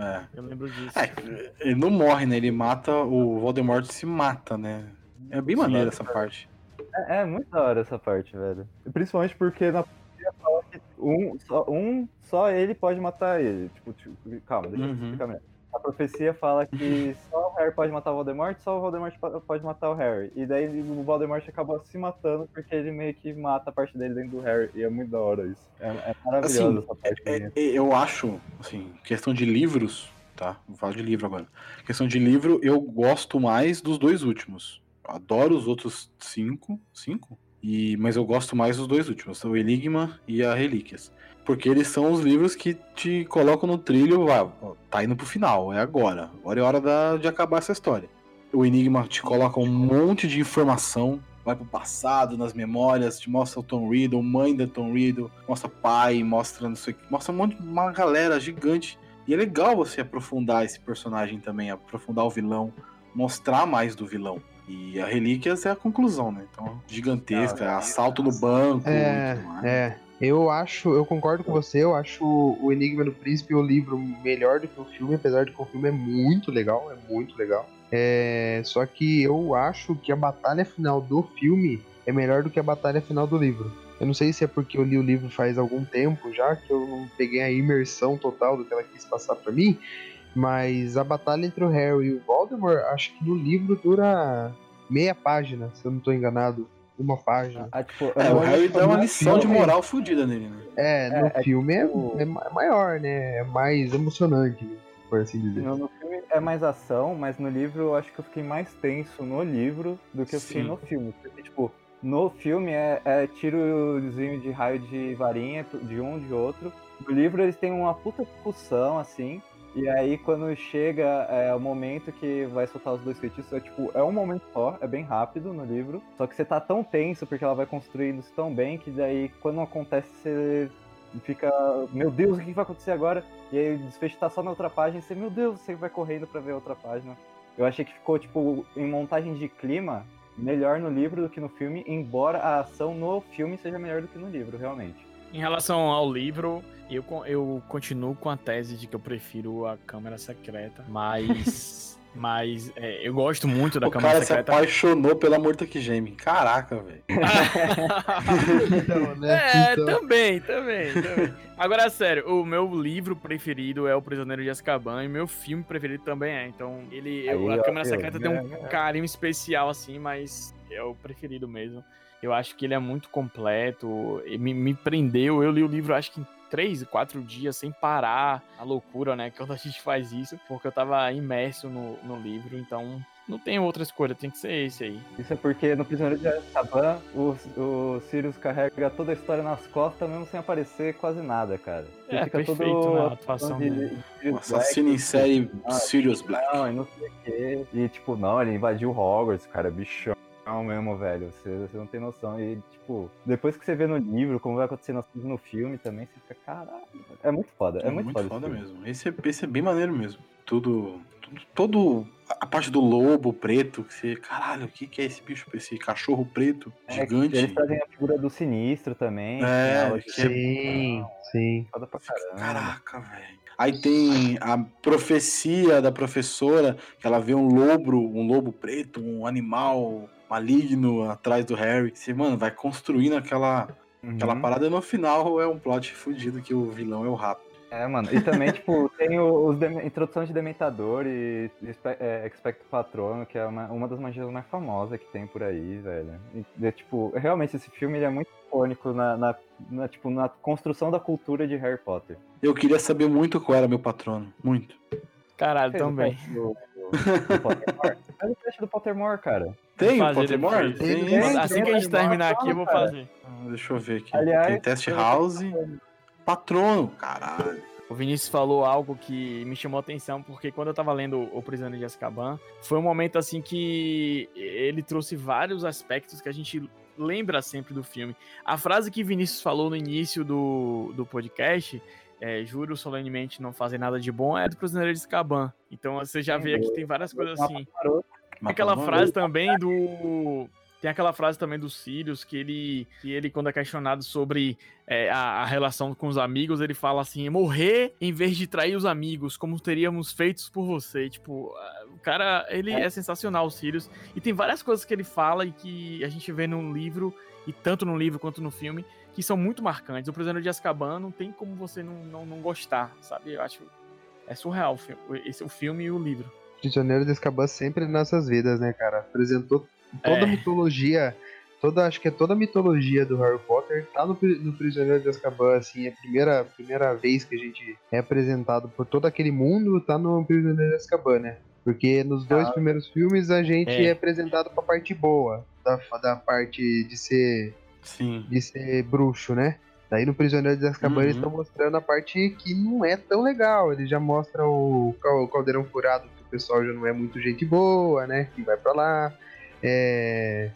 É. Eu lembro disso. É, ele não morre, né? Ele mata, o Voldemort se mata, né? É bem maneiro essa parte. É, é muito da hora essa parte, velho. Principalmente porque na profecia fala que um só, um, só ele pode matar ele. Tipo, tipo, calma, deixa eu Uhum. explicar melhor. A profecia fala que só o Harry pode matar o Voldemort, só o Voldemort po- pode matar o Harry. E daí o Voldemort acabou se matando porque ele meio que mata a parte dele dentro do Harry. E é muito da hora isso. É, é maravilhoso Assim, essa parte. É, é, eu acho, assim, questão de livros, tá? Vou falar de livro agora. Questão de livro, eu gosto mais dos dois últimos. adoro os outros cinco. Cinco? E, mas eu gosto mais dos dois últimos, o Enigma e a Relíquias. Porque eles são os livros que te colocam no trilho, vai, tá indo pro final, é agora. Agora é hora da, de acabar essa história. O Enigma te coloca um monte de informação, vai pro passado, nas memórias, te mostra o Tom Riddle, mãe da Tom Riddle, mostra pai, mostra não sei, mostra um monte, uma galera gigante. E é legal você aprofundar esse personagem também, aprofundar o vilão, mostrar mais do vilão. E a Relíquias é a conclusão, né? Então, gigantesca, Não, é assalto no banco. É, tudo mais. é. Eu acho, eu concordo com você, eu acho o Enigma do Príncipe o livro melhor do que o filme, apesar de que o filme é muito legal, é muito legal. É, só que eu acho que a batalha final do filme é melhor do que a batalha final do livro. Eu não sei se é porque eu li o livro faz algum tempo já, que eu não peguei a imersão total do que ela quis passar pra mim, mas a batalha entre o Harry e o Voldemort, acho que no livro dura meia página, se eu não tô enganado. Uma página. Ah, tipo, É, eu o Harry dá uma lição de moral fodida nele, né? É, no É, é filme é- tipo- é, ma- maior, né? É mais emocionante, por assim dizer. No, no filme é mais ação, mas no livro eu acho que eu fiquei mais tenso no livro do que eu fiquei Sim. no filme. Porque, tipo, no filme é, é tirozinho de raio de varinha de um de outro. No livro eles têm uma puta discussão, assim. E aí quando chega é, o momento que vai soltar os dois feitiços, é tipo, é um momento só, é bem rápido no livro. Só que você tá tão tenso porque ela vai construindo isso tão bem que daí quando acontece você fica, meu Deus, o que vai acontecer agora? E aí o desfecho tá só na outra página e você, meu Deus, você vai correndo pra ver a outra página. Eu achei que ficou, tipo, em montagem de clima, melhor no livro do que no filme, embora a ação no filme seja melhor do que no livro, realmente. Em relação ao livro, eu, eu continuo com a tese de que eu prefiro a Câmara Secreta, mas. mas é, eu gosto muito da o Câmara cara se apaixonou pela Morta que Geme. Caraca, velho. Então, né? É, Então- também, também, também. Agora, sério, o meu livro preferido é O Prisioneiro de Azkaban e meu filme preferido também é. Então, ele, eu- Aí, a Câmara? Secreta tem um É, é. carinho especial, assim, mas é o preferido mesmo. Eu acho que ele é muito completo, e me, me prendeu. Eu li o livro, acho que em três, quatro dias, sem parar. A loucura, né? Quando a gente faz isso, porque eu tava imerso no, no livro, então não tem outra escolha, tem que ser esse aí. Isso é porque no Prisioneiro de Azkaban, o, o Sirius carrega toda a história nas costas, mesmo sem aparecer quase nada, cara. Você É, fica todo perfeito, né, a atuação de- dele. de assassino em série Ah, Sirius Black. Não, e não sei o quê. E tipo, não, ele invadiu Hogwarts, cara, é bichão mesmo, velho. Você, você não tem noção. E, tipo, depois que você vê no livro, como vai acontecer no filme também, você fica, caralho. É muito foda, é, muito, foda. esse filme. mesmo. Esse é, esse é bem maneiro mesmo. Tudo, tudo. Todo. A parte do lobo preto, que você. Caralho, o que, que é esse bicho? Esse cachorro preto É, gigante. Eles trazem a figura do sinistro também. É, que é- Sim, sim. Foda pra caramba. Caraca, velho. Aí tem a profecia da professora, que ela vê um lobo, um lobo preto, um animal maligno atrás do Harry. Você, mano, vai construindo aquela, aquela Uhum. parada e no final é um plot fudido que o vilão é o rato. É, mano. E também, tipo, tem o- os introdução de Dementador e é, Expecto Patrono, que é uma, uma das magias mais famosas que tem por aí, velho. E, é, tipo, realmente esse filme ele é muito icônico na, na, na, tipo, na construção da cultura de Harry Potter. Eu queria saber muito qual era meu patrono. Muito. Caralho, também. Do, Pottermore? Faz o teste do Pottermore, cara. Tem o Pottermore? Tem. Tem? Assim que a gente terminar aqui, eu vou fazer. Ah, Deixa eu ver aqui. Aliás, tem Test eu- House. Patrono. Caralho. O Vinícius falou algo que me chamou a atenção, porque quando eu tava lendo O Prisioneiro de Azkaban, foi um momento assim que ele trouxe vários aspectos que a gente lembra sempre do filme. A frase que Vinícius falou no início do, do podcast, é, juro solenemente não fazer nada de bom, é do Prisioneiro de Azkaban. Então você já vê aqui, tem várias coisas assim. Tem aquela frase também do. Tem aquela frase também do Sirius que ele, que ele quando é questionado sobre é, a, a relação com os amigos, ele fala assim: morrer em vez de trair os amigos, como teríamos feitos por você. Tipo, o cara, ele é, sensacional, o Sirius. E tem várias coisas que ele fala e que a gente vê no livro, e tanto no livro quanto no filme, que são muito marcantes. O Prisioneiro de Azkaban não tem como você não, não, não gostar, sabe? Eu acho. É surreal o filme, esse, o filme e o livro. Prisioneiro de Azkaban sempre nas nossas vidas, né, cara? Apresentou toda É. a mitologia, toda, acho que é toda a mitologia do Harry Potter tá no, no Prisioneiro de Azkaban, assim, é a primeira, primeira vez que a gente é apresentado por todo aquele mundo, tá no Prisioneiro de Azkaban, né? Porque nos dois Ah. primeiros filmes a gente É. é, apresentado com a parte boa, da, da parte de ser, Sim. de ser bruxo, né? Daí no Prisioneiro de Azkaban eles Uhum. estão mostrando a parte que não é tão legal. Eles já mostram o, o caldeirão furado, que o pessoal já não é muito gente boa, né? Que vai pra lá. É,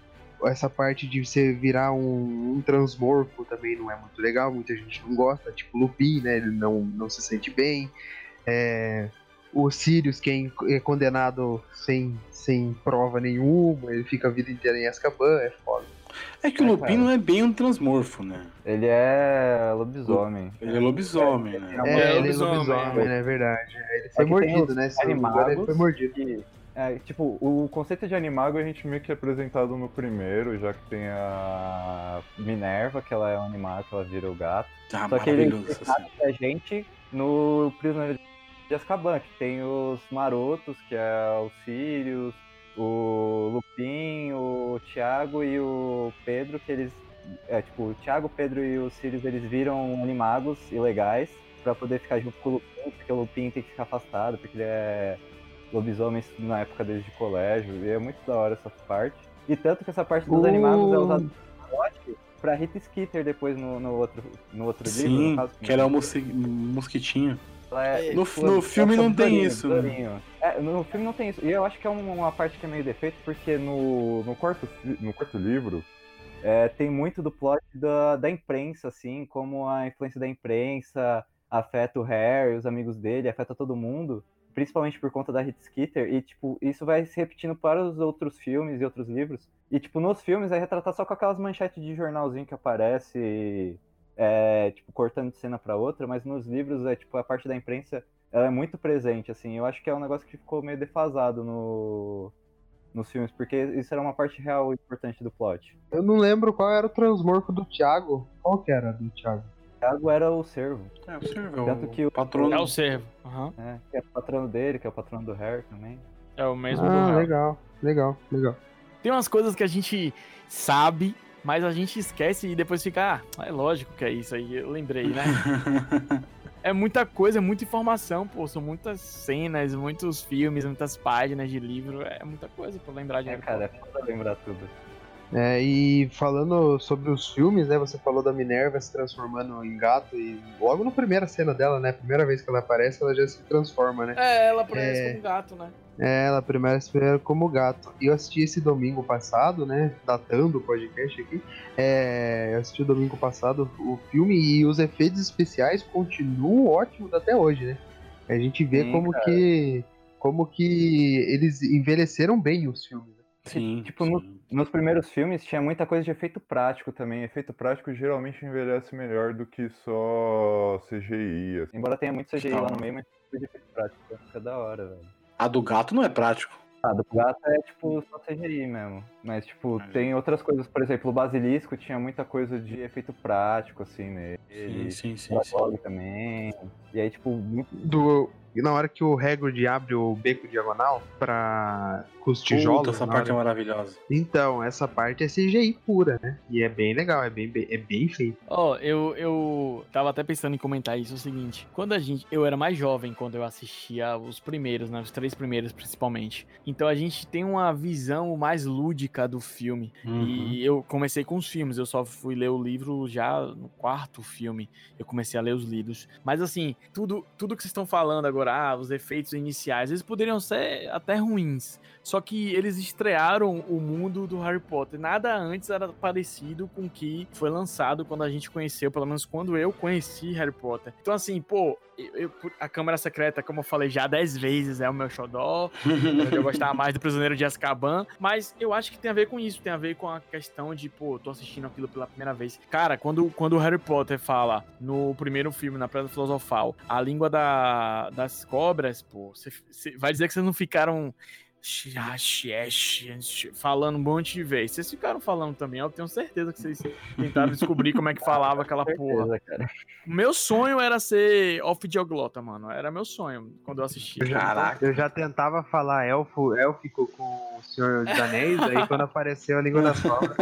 Essa parte de você virar um, um transmorfo também não é muito legal. Muita gente não gosta, tipo Lupin, né? Ele não, não se sente bem. É, o Sirius, que é é condenado sem, sem prova nenhuma, ele fica a vida inteira em Azkaban, é foda. É que o É, Lupin cara. não é bem um transmorfo, né? Ele é lobisomem. Ele é lobisomem, né? É, É, ele é lobisomem, é. é verdade. Ele foi que tem mordido, né? Engano, ele foi mordido. que- é, tipo, o conceito de animago a gente meio que é apresentado no primeiro, já que tem a Minerva, que ela é um animago, que ela vira o gato. Ah, Só que ele assim. a gente no Prisioneiro de Azkaban, que tem os marotos, que é o Sirius, o Lupin, o Thiago e o Pedro, que eles. É, tipo, o Thiago, o Pedro e o Sirius, eles viram animagos ilegais pra poder ficar junto com o Lupin, porque o Lupin tem que ficar afastado, porque ele é lobisomem na época deles de colégio, e é muito da hora essa parte. E tanto que essa parte dos O- animagos é usada pra Rita Skeeter depois no, no outro, no outro livro. Sim, no caso, que ela é um mosqui- mosquitinho. Ela é, No- tipo, no é filme não tem isso, né? É, no filme não tem isso. E eu acho que é um- uma parte que é meio defeito, porque no, no, quarto, no quarto livro é, tem muito do plot da, da imprensa, assim, como a influência da imprensa afeta o Harry, os amigos dele, afeta todo mundo, principalmente por conta da Hit Skeeter, e, tipo, isso vai se repetindo para os outros filmes e outros livros. E, tipo, nos filmes é retratado só com aquelas manchetes de jornalzinho que aparece, é, tipo, cortando de cena para outra, mas nos livros, é, tipo, a parte da imprensa ela é muito presente, assim. Eu acho que é um negócio que ficou meio defasado no, nos filmes, porque isso era uma parte real e importante do plot. Eu não lembro qual era o transmorfo do Thiago. Qual que era do Thiago? O Thiago era o servo, É, observa. Tanto o que o- patrono. É o servo. Aham. né? Que é o patrono dele, que é o patrono do Harry também. É o mesmo do Ah, Harry. legal, legal, legal. Tem umas coisas que a gente sabe, mas a gente esquece e depois fica, ah, é lógico que é isso aí, eu lembrei, né? é muita coisa, é muita informação, pô, são muitas cenas, muitos filmes, muitas páginas de livro, é muita coisa pra lembrar de É, cara, é foda lembrar tudo. É, e falando sobre os filmes, né? Você falou da Minerva se transformando em gato e logo na primeira cena dela, né? Primeira vez que ela aparece, ela já se transforma, né? É, ela aparece É. como gato, né? É, ela primeiro se vê como gato. E eu assisti esse domingo passado, né? Datando o podcast aqui. É, eu assisti o domingo passado o filme e os efeitos especiais continuam ótimos até hoje, né? A gente vê Sim, como cara. que. Como que eles envelheceram bem os filmes. né? Sim, Tipo, no- sim. Nos primeiros filmes tinha muita coisa de efeito prático também. Efeito prático geralmente envelhece melhor do que só CGI. assim. Embora tenha muito CGI lá no meio, mas tem coisa de efeito prático. Fica da hora, velho. A do gato não é prático. Ah, do gato é tipo só CGI mesmo. Mas, tipo, Mas- tem outras coisas. Por exemplo, o Basilisco tinha muita coisa de efeito prático, assim, nele. Sim, sim, sim. O sim. Também. E aí, tipo, muito. Do, e na hora que o Hagrid abre o beco diagonal pra. com os tijolos. Puta, essa parte é hora- maravilhosa. Então, essa parte é CGI pura, né? E é bem legal, é bem, bem- é bem feito. Ó, eu, eu tava até pensando em comentar isso, é o seguinte. Quando a gente. Eu era mais jovem quando eu assistia os primeiros, né? Os três primeiros, principalmente. Então a gente tem uma visão mais lúdica do filme. Uhum. E eu comecei com os filmes, eu só fui ler o livro já no quarto filme. Eu comecei a ler os livros. Mas assim, tudo, tudo que vocês estão falando agora, os efeitos iniciais, eles poderiam ser até ruins. Só que eles estrearam o mundo do Harry Potter. Nada antes era parecido com o que foi lançado quando a gente conheceu, pelo menos quando eu conheci Harry Potter. Então, assim, pô, eu- eu- a Câmara Secreta, como eu falei já dez vezes, é o meu xodó. Eu gostava mais do Prisioneiro de Azkaban, mas eu acho que tem a ver com isso, tem a ver com a questão de, pô, tô assistindo aquilo pela primeira vez. Cara, quando, quando o Harry Potter fala no primeiro filme, na Pedra Filosofal, a língua da- das cobras, pô, você você vai dizer que vocês não ficaram falando um monte de vezes. Vocês ficaram falando também, eu tenho certeza que vocês tentaram descobrir como é que falava aquela porra. Certeza. Meu sonho era ser off-dioglota, mano. Era meu sonho quando eu assistia. Caraca. Eu já tentava falar elfo, élfico com o Senhor dos Anéis, aí quando apareceu a língua das cobras,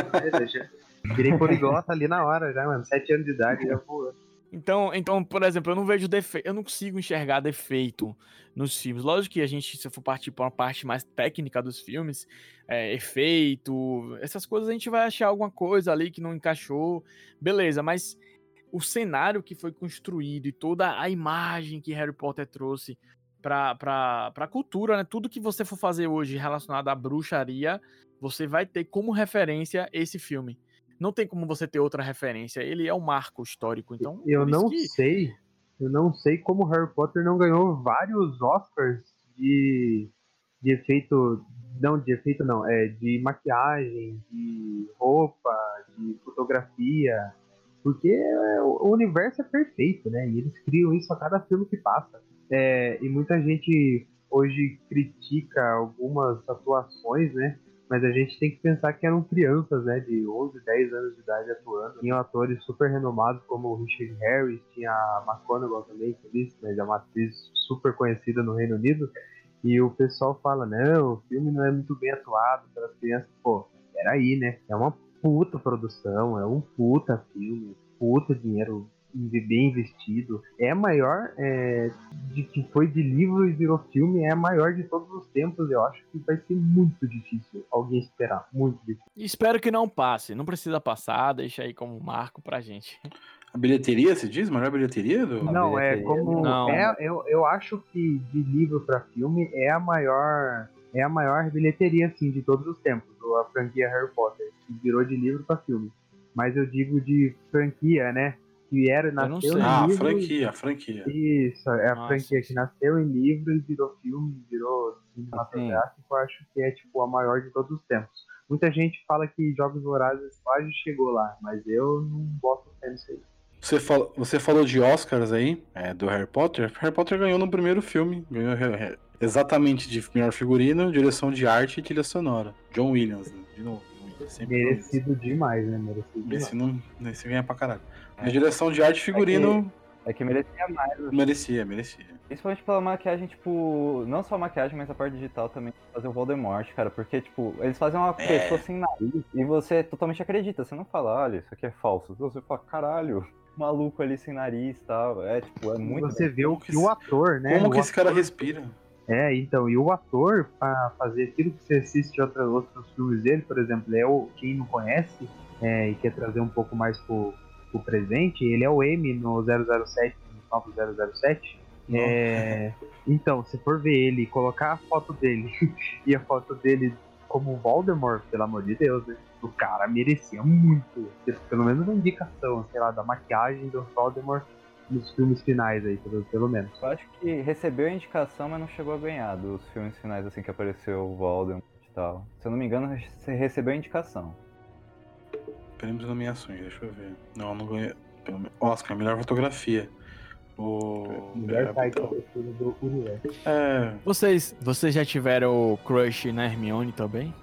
virei poliglota ali na hora já, mano. Sete anos de idade, já voou. Então, então, por exemplo, eu não vejo defeito, eu não consigo enxergar defeito nos filmes. Lógico que a gente, se for partir para uma parte mais técnica dos filmes, é, efeito, essas coisas a gente vai achar alguma coisa ali que não encaixou, beleza, mas o cenário que foi construído e toda a imagem que Harry Potter trouxe para a cultura, né? Tudo que você for fazer hoje relacionado à bruxaria, você vai ter como referência esse filme não tem como você ter outra referência. Ele é um marco histórico, então. Eu não que... sei, eu não sei como Harry Potter não ganhou vários Oscars de, de efeito, não de efeito não, é de maquiagem, de roupa, de fotografia, porque o universo é perfeito, né? E eles criam isso a cada filme que passa. É, e muita gente hoje critica algumas atuações, né? Mas a gente tem que pensar que eram crianças, né, de 11, 10 anos de idade atuando. Tinham atores super renomados como o Richard Harris, tinha a McConaughey também, que disse, mas é uma atriz super conhecida no Reino Unido. E o pessoal fala, não, o filme não é muito bem atuado pelas crianças. Pô, peraí, né? É uma puta produção, é um puta filme, puta dinheiro bem investido. É maior é, de que foi de livro e virou filme, é a maior de todos os tempos. Eu acho que vai ser muito difícil alguém esperar. Muito difícil. Espero que não passe. Não precisa passar, deixa aí como marco pra gente. A bilheteria, se diz? Maior bilheteria do. Não, é bilheteria, é como. Não. É, eu, eu acho que de livro para filme é a maior. É a maior bilheteria, assim, de todos os tempos. A franquia Harry Potter. Que virou de livro para filme. Mas eu digo de franquia, né? Que era, nasceu em ah, livro. franquia, franquia. Isso, é a Nossa, franquia que nasceu em livro e virou filme, virou cinematográfico, eu acho que é tipo a maior de todos os tempos. Muita gente fala que Jogos Vorazes quase chegou lá, mas eu não boto fé nisso aí. Você, fala, você falou de Oscars aí, é, do Harry Potter. Harry Potter ganhou no primeiro filme. Ganhou exatamente de melhor figurino, direção de arte e trilha sonora. John Williams, né? de novo. Merecido demais, né? Merecido Merecido, demais. Merecido ganha pra caralho. A direção de arte figurino. É que, é que merecia mais. Assim. Merecia, merecia. Principalmente pela maquiagem, tipo, não só a maquiagem, mas a parte digital também, fazer o Voldemort, cara, porque, tipo, eles fazem uma é. pessoa sem nariz e você totalmente acredita, você não fala, olha, isso aqui é falso, você fala, caralho, maluco ali sem nariz e tal, é, tipo, é muito... Você bem. vê o que o ator, né? Como o que esse cara respira? É, então, e o ator, para fazer aquilo que você assiste outra, outros filmes dele, por exemplo, é o, quem não conhece é, e quer trazer um pouco mais pro, o presente, ele é o M no 007, no novo 007. É, então, se for ver ele colocar a foto dele e a foto dele como Voldemort, pelo amor de Deus, né? O cara merecia muito. Pelo menos uma indicação, sei lá, da maquiagem do Voldemort nos filmes finais aí, pelo, pelo menos. Eu acho que recebeu a indicação, mas não chegou a ganhar dos filmes finais assim que apareceu o Voldemort e tal. Se eu não me engano, você recebeu a indicação. Prêmios e nomeações, deixa eu ver. Não, não ganhei. Oscar, melhor fotografia. O. Melhor é, do universo. É. Vocês, vocês já tiveram o crush na Hermione também?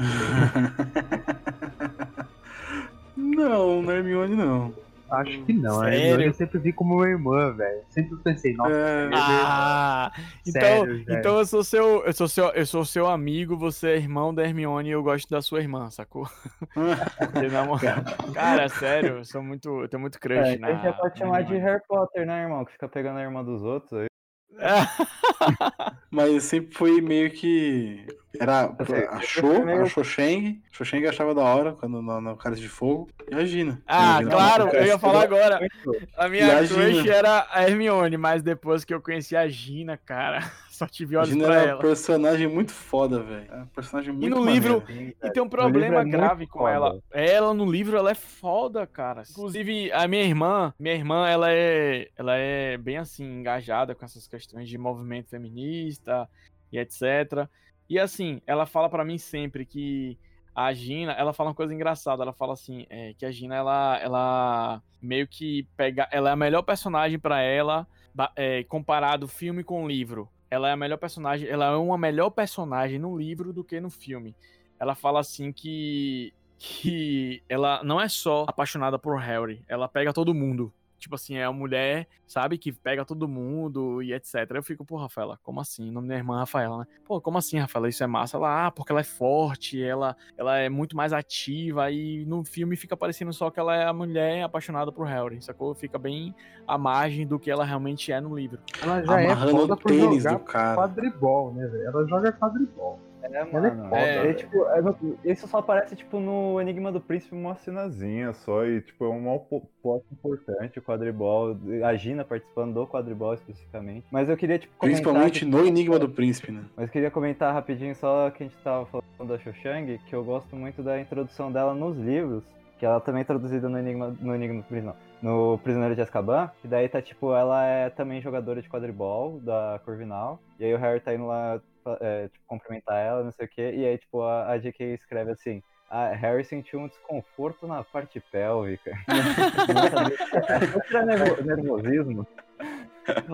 não, na Hermione não. Acho que não. Sério? Eu sempre vi como uma irmã, velho. Sempre pensei, nossa. É... Ah, então, Sério, então eu sou seu, eu sou seu, eu sou seu amigo, você é irmão da Hermione e eu gosto da sua irmã, sacou? Cara, sério, eu sou muito, eu tenho muito crush é, na. A gente já pode chamar de Harry Potter, né, irmão? Que fica pegando a irmã dos outros aí. Mas sempre foi meio que. Era a Cho, a Xoxeng. Xoxeng achava da hora quando no, no Cálice de Fogo. E a Gina. Ah, a Gina claro, eu ia falar agora. A minha a crush era a Hermione, mas depois que eu conheci a Gina, cara, só tive olhos Gina pra ela. É um personagem muito foda, velho. É um personagem muito E no livro, e tem um problema é grave com foda. ela. Ela no livro, ela é foda, cara. Inclusive, a minha irmã, minha irmã, ela é, ela é bem assim, engajada com essas questões de movimento feminista e etc. E assim, ela fala para mim sempre que a Gina, ela fala uma coisa engraçada, ela fala assim, é, que a Gina, ela, ela meio que pega, ela é a melhor personagem para ela, é, comparado filme com livro. Ela é a melhor personagem, ela é uma melhor personagem no livro do que no filme. Ela fala assim que que ela não é só apaixonada por Harry, ela pega todo mundo tipo assim, é a mulher, sabe, que pega todo mundo e etc. Eu fico, pô, Rafaela, como assim? O nome da irmã é Rafaela, né? Pô, como assim, Rafaela? Isso é massa? Ela, ah, porque ela é forte, ela, ela é muito mais ativa e no filme fica parecendo só que ela é a mulher apaixonada por Harry, sacou? Fica bem à margem do que ela realmente é no livro. Ela já é Amarrando foda o por tênis jogar do cara. quadribol, né, velho? Ela joga quadribol. É, é mano. É, velho. tipo, é isso só aparece, tipo, no Enigma do Príncipe, uma cenazinha só, e, tipo, é um plot importante, o quadribol, a Gina participando do quadribol especificamente. Mas eu queria, tipo, comentar... Principalmente que- no Enigma do Príncipe, né? Mas queria comentar rapidinho só que a gente tava falando da Shoshang, que eu gosto muito da introdução dela nos livros, que ela também é introduzida no Enigma, no Enigma do Príncipe, não, no Prisioneiro de Azkaban, e daí tá tipo, ela é também jogadora de quadribol da Corvinal, e aí o Harry tá indo lá é, tipo, cumprimentar ela, não sei o quê, e aí tipo, a, a JK escreve assim, ah, Harry sentiu um desconforto na parte pélvica. Nervosismo.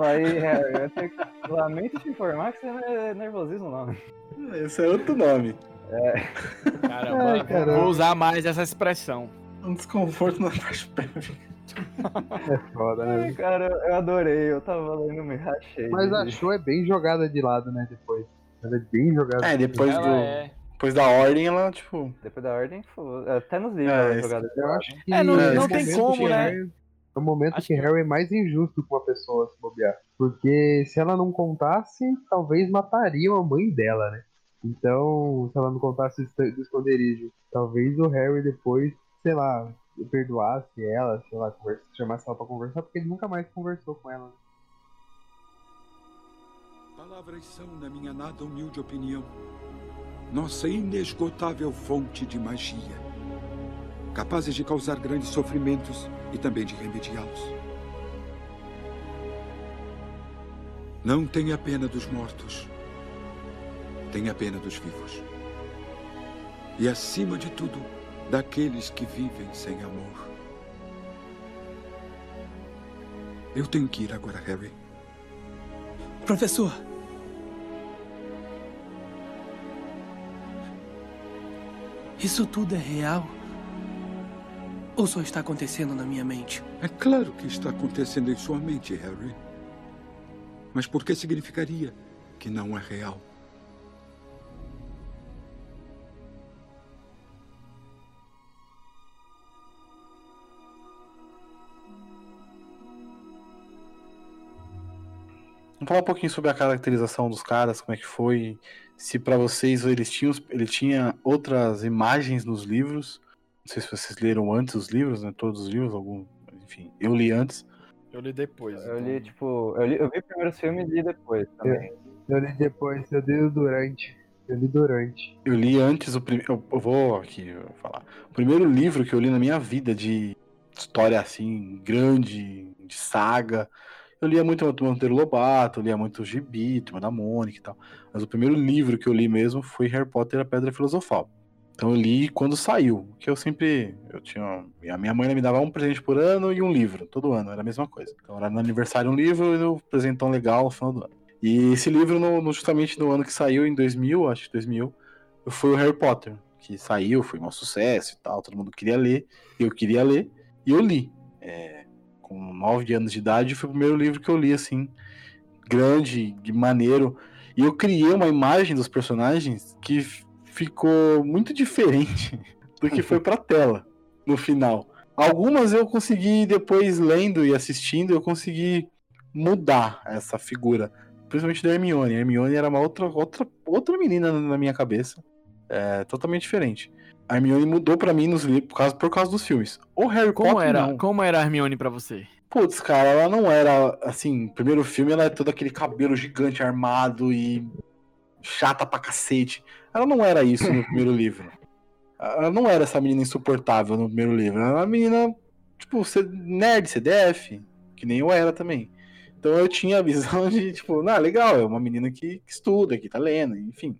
Aí, Harry, eu tenho lamento te informar que não é nervosismo, não. Esse é outro nome. Caramba, Ai, caramba. vou usar mais essa expressão. Um desconforto na parte pélvica. É foda, né? Ai, cara, eu adorei, eu tava lendo, me rachei. Mas a show é bem jogada de lado, né? Depois. Ela é bem jogada. É, depois, do, é. depois da ordem, ela, tipo. Depois da ordem, até nos livros É, ela é jogada Eu acho que É, não- é não tem momento como, que né? Harry- É o momento Acho que que- Harry é mais injusto com a pessoa se bobear. Porque se ela não contasse, talvez matariam a mãe dela, né? Então, se ela não contasse do esconderijo, talvez o Harry depois, sei lá, perdoasse ela, sei lá, conversa, chamasse ela pra conversar, porque ele nunca mais conversou com ela. Palavras são, na minha nada humilde opinião, nossa inesgotável fonte de magia, capazes de causar grandes sofrimentos e também de remediá-los. Não tenha pena dos mortos, tenha pena dos vivos. E acima de tudo, daqueles que vivem sem amor. Eu tenho que ir agora, Harry. Professor! Isso tudo é real? Ou só está acontecendo na minha mente? É claro que está acontecendo em sua mente, Harry. Mas por que significaria que não é real? Vamos falar um pouquinho sobre a caracterização dos caras, como é que foi. Se pra vocês eles tinham, ele tinha outras imagens nos livros. Não sei se vocês leram antes os livros, né? Todos os livros, algum. Enfim, eu li antes. Eu li depois. Eu então- li, tipo, eu, li, eu vi primeiro os filmes e li depois também. Eu li depois, eu li o durante. Eu li durante. Eu li antes o primeiro. Eu eu vou aqui eu vou falar. O primeiro livro que eu li na minha vida de história assim, grande, de saga. Eu lia muito Monteiro Lobato, lia muito Gibi, Turma da Mônica e tal. Mas o primeiro livro que eu li mesmo foi Harry Potter e a Pedra Filosofal. Então eu li quando saiu, que eu sempre. Eu tinha. A minha mãe me dava um presente por ano e um livro, todo ano, era a mesma coisa. Então era no aniversário um livro e um presentão legal no final do ano. E esse livro, no, no- justamente no ano que saiu, em 2000, acho que 2000, foi o Harry Potter, que saiu, foi um sucesso e tal, todo mundo queria ler, eu queria ler, e eu li. É, com 9 anos de idade, foi o primeiro livro que eu li, assim, grande, de maneiro. E eu criei uma imagem dos personagens que ficou muito diferente do que foi pra tela no final. Algumas eu consegui, depois lendo e assistindo, eu consegui mudar essa figura. Principalmente da Hermione. A Hermione era uma outra, outra, outra menina na minha cabeça. É, totalmente diferente. A Hermione mudou pra mim nos livros por causa, por causa dos filmes. O Harry Como Potter era, não. como era a Hermione pra você? Putz, cara, ela não era assim. Primeiro filme, ela é todo aquele cabelo gigante armado e chata pra cacete. Ela não era isso no primeiro livro. Ela não era essa menina insuportável no primeiro livro. Ela era uma menina, tipo, nerd, CDF, que nem eu era também. Então eu tinha a visão de, tipo, ah, legal, é uma menina que, que estuda, que tá lendo, enfim.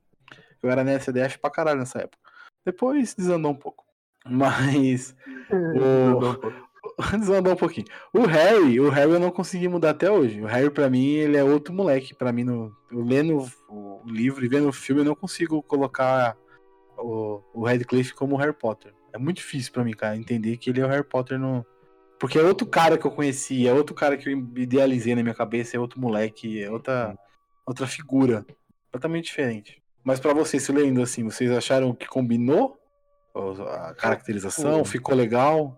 Eu era nerd, CDF pra caralho nessa época. Depois desandou um pouco. Mas. o... desandou um pouquinho. O Harry, o Harry eu não consegui mudar até hoje. O Harry, pra mim, ele é outro moleque. Pra mim, no... eu lendo o livro e vendo o filme, eu não consigo colocar o, o Radcliffe como o Harry Potter. É muito difícil pra mim, cara, entender que ele é o Harry Potter no, Porque é outro cara que eu conheci, é outro cara que eu idealizei na minha cabeça, é outro moleque, é outra, outra figura. Completamente diferente. Mas pra vocês, se lendo assim, vocês acharam que combinou? A caracterização, Tipo- ficou legal?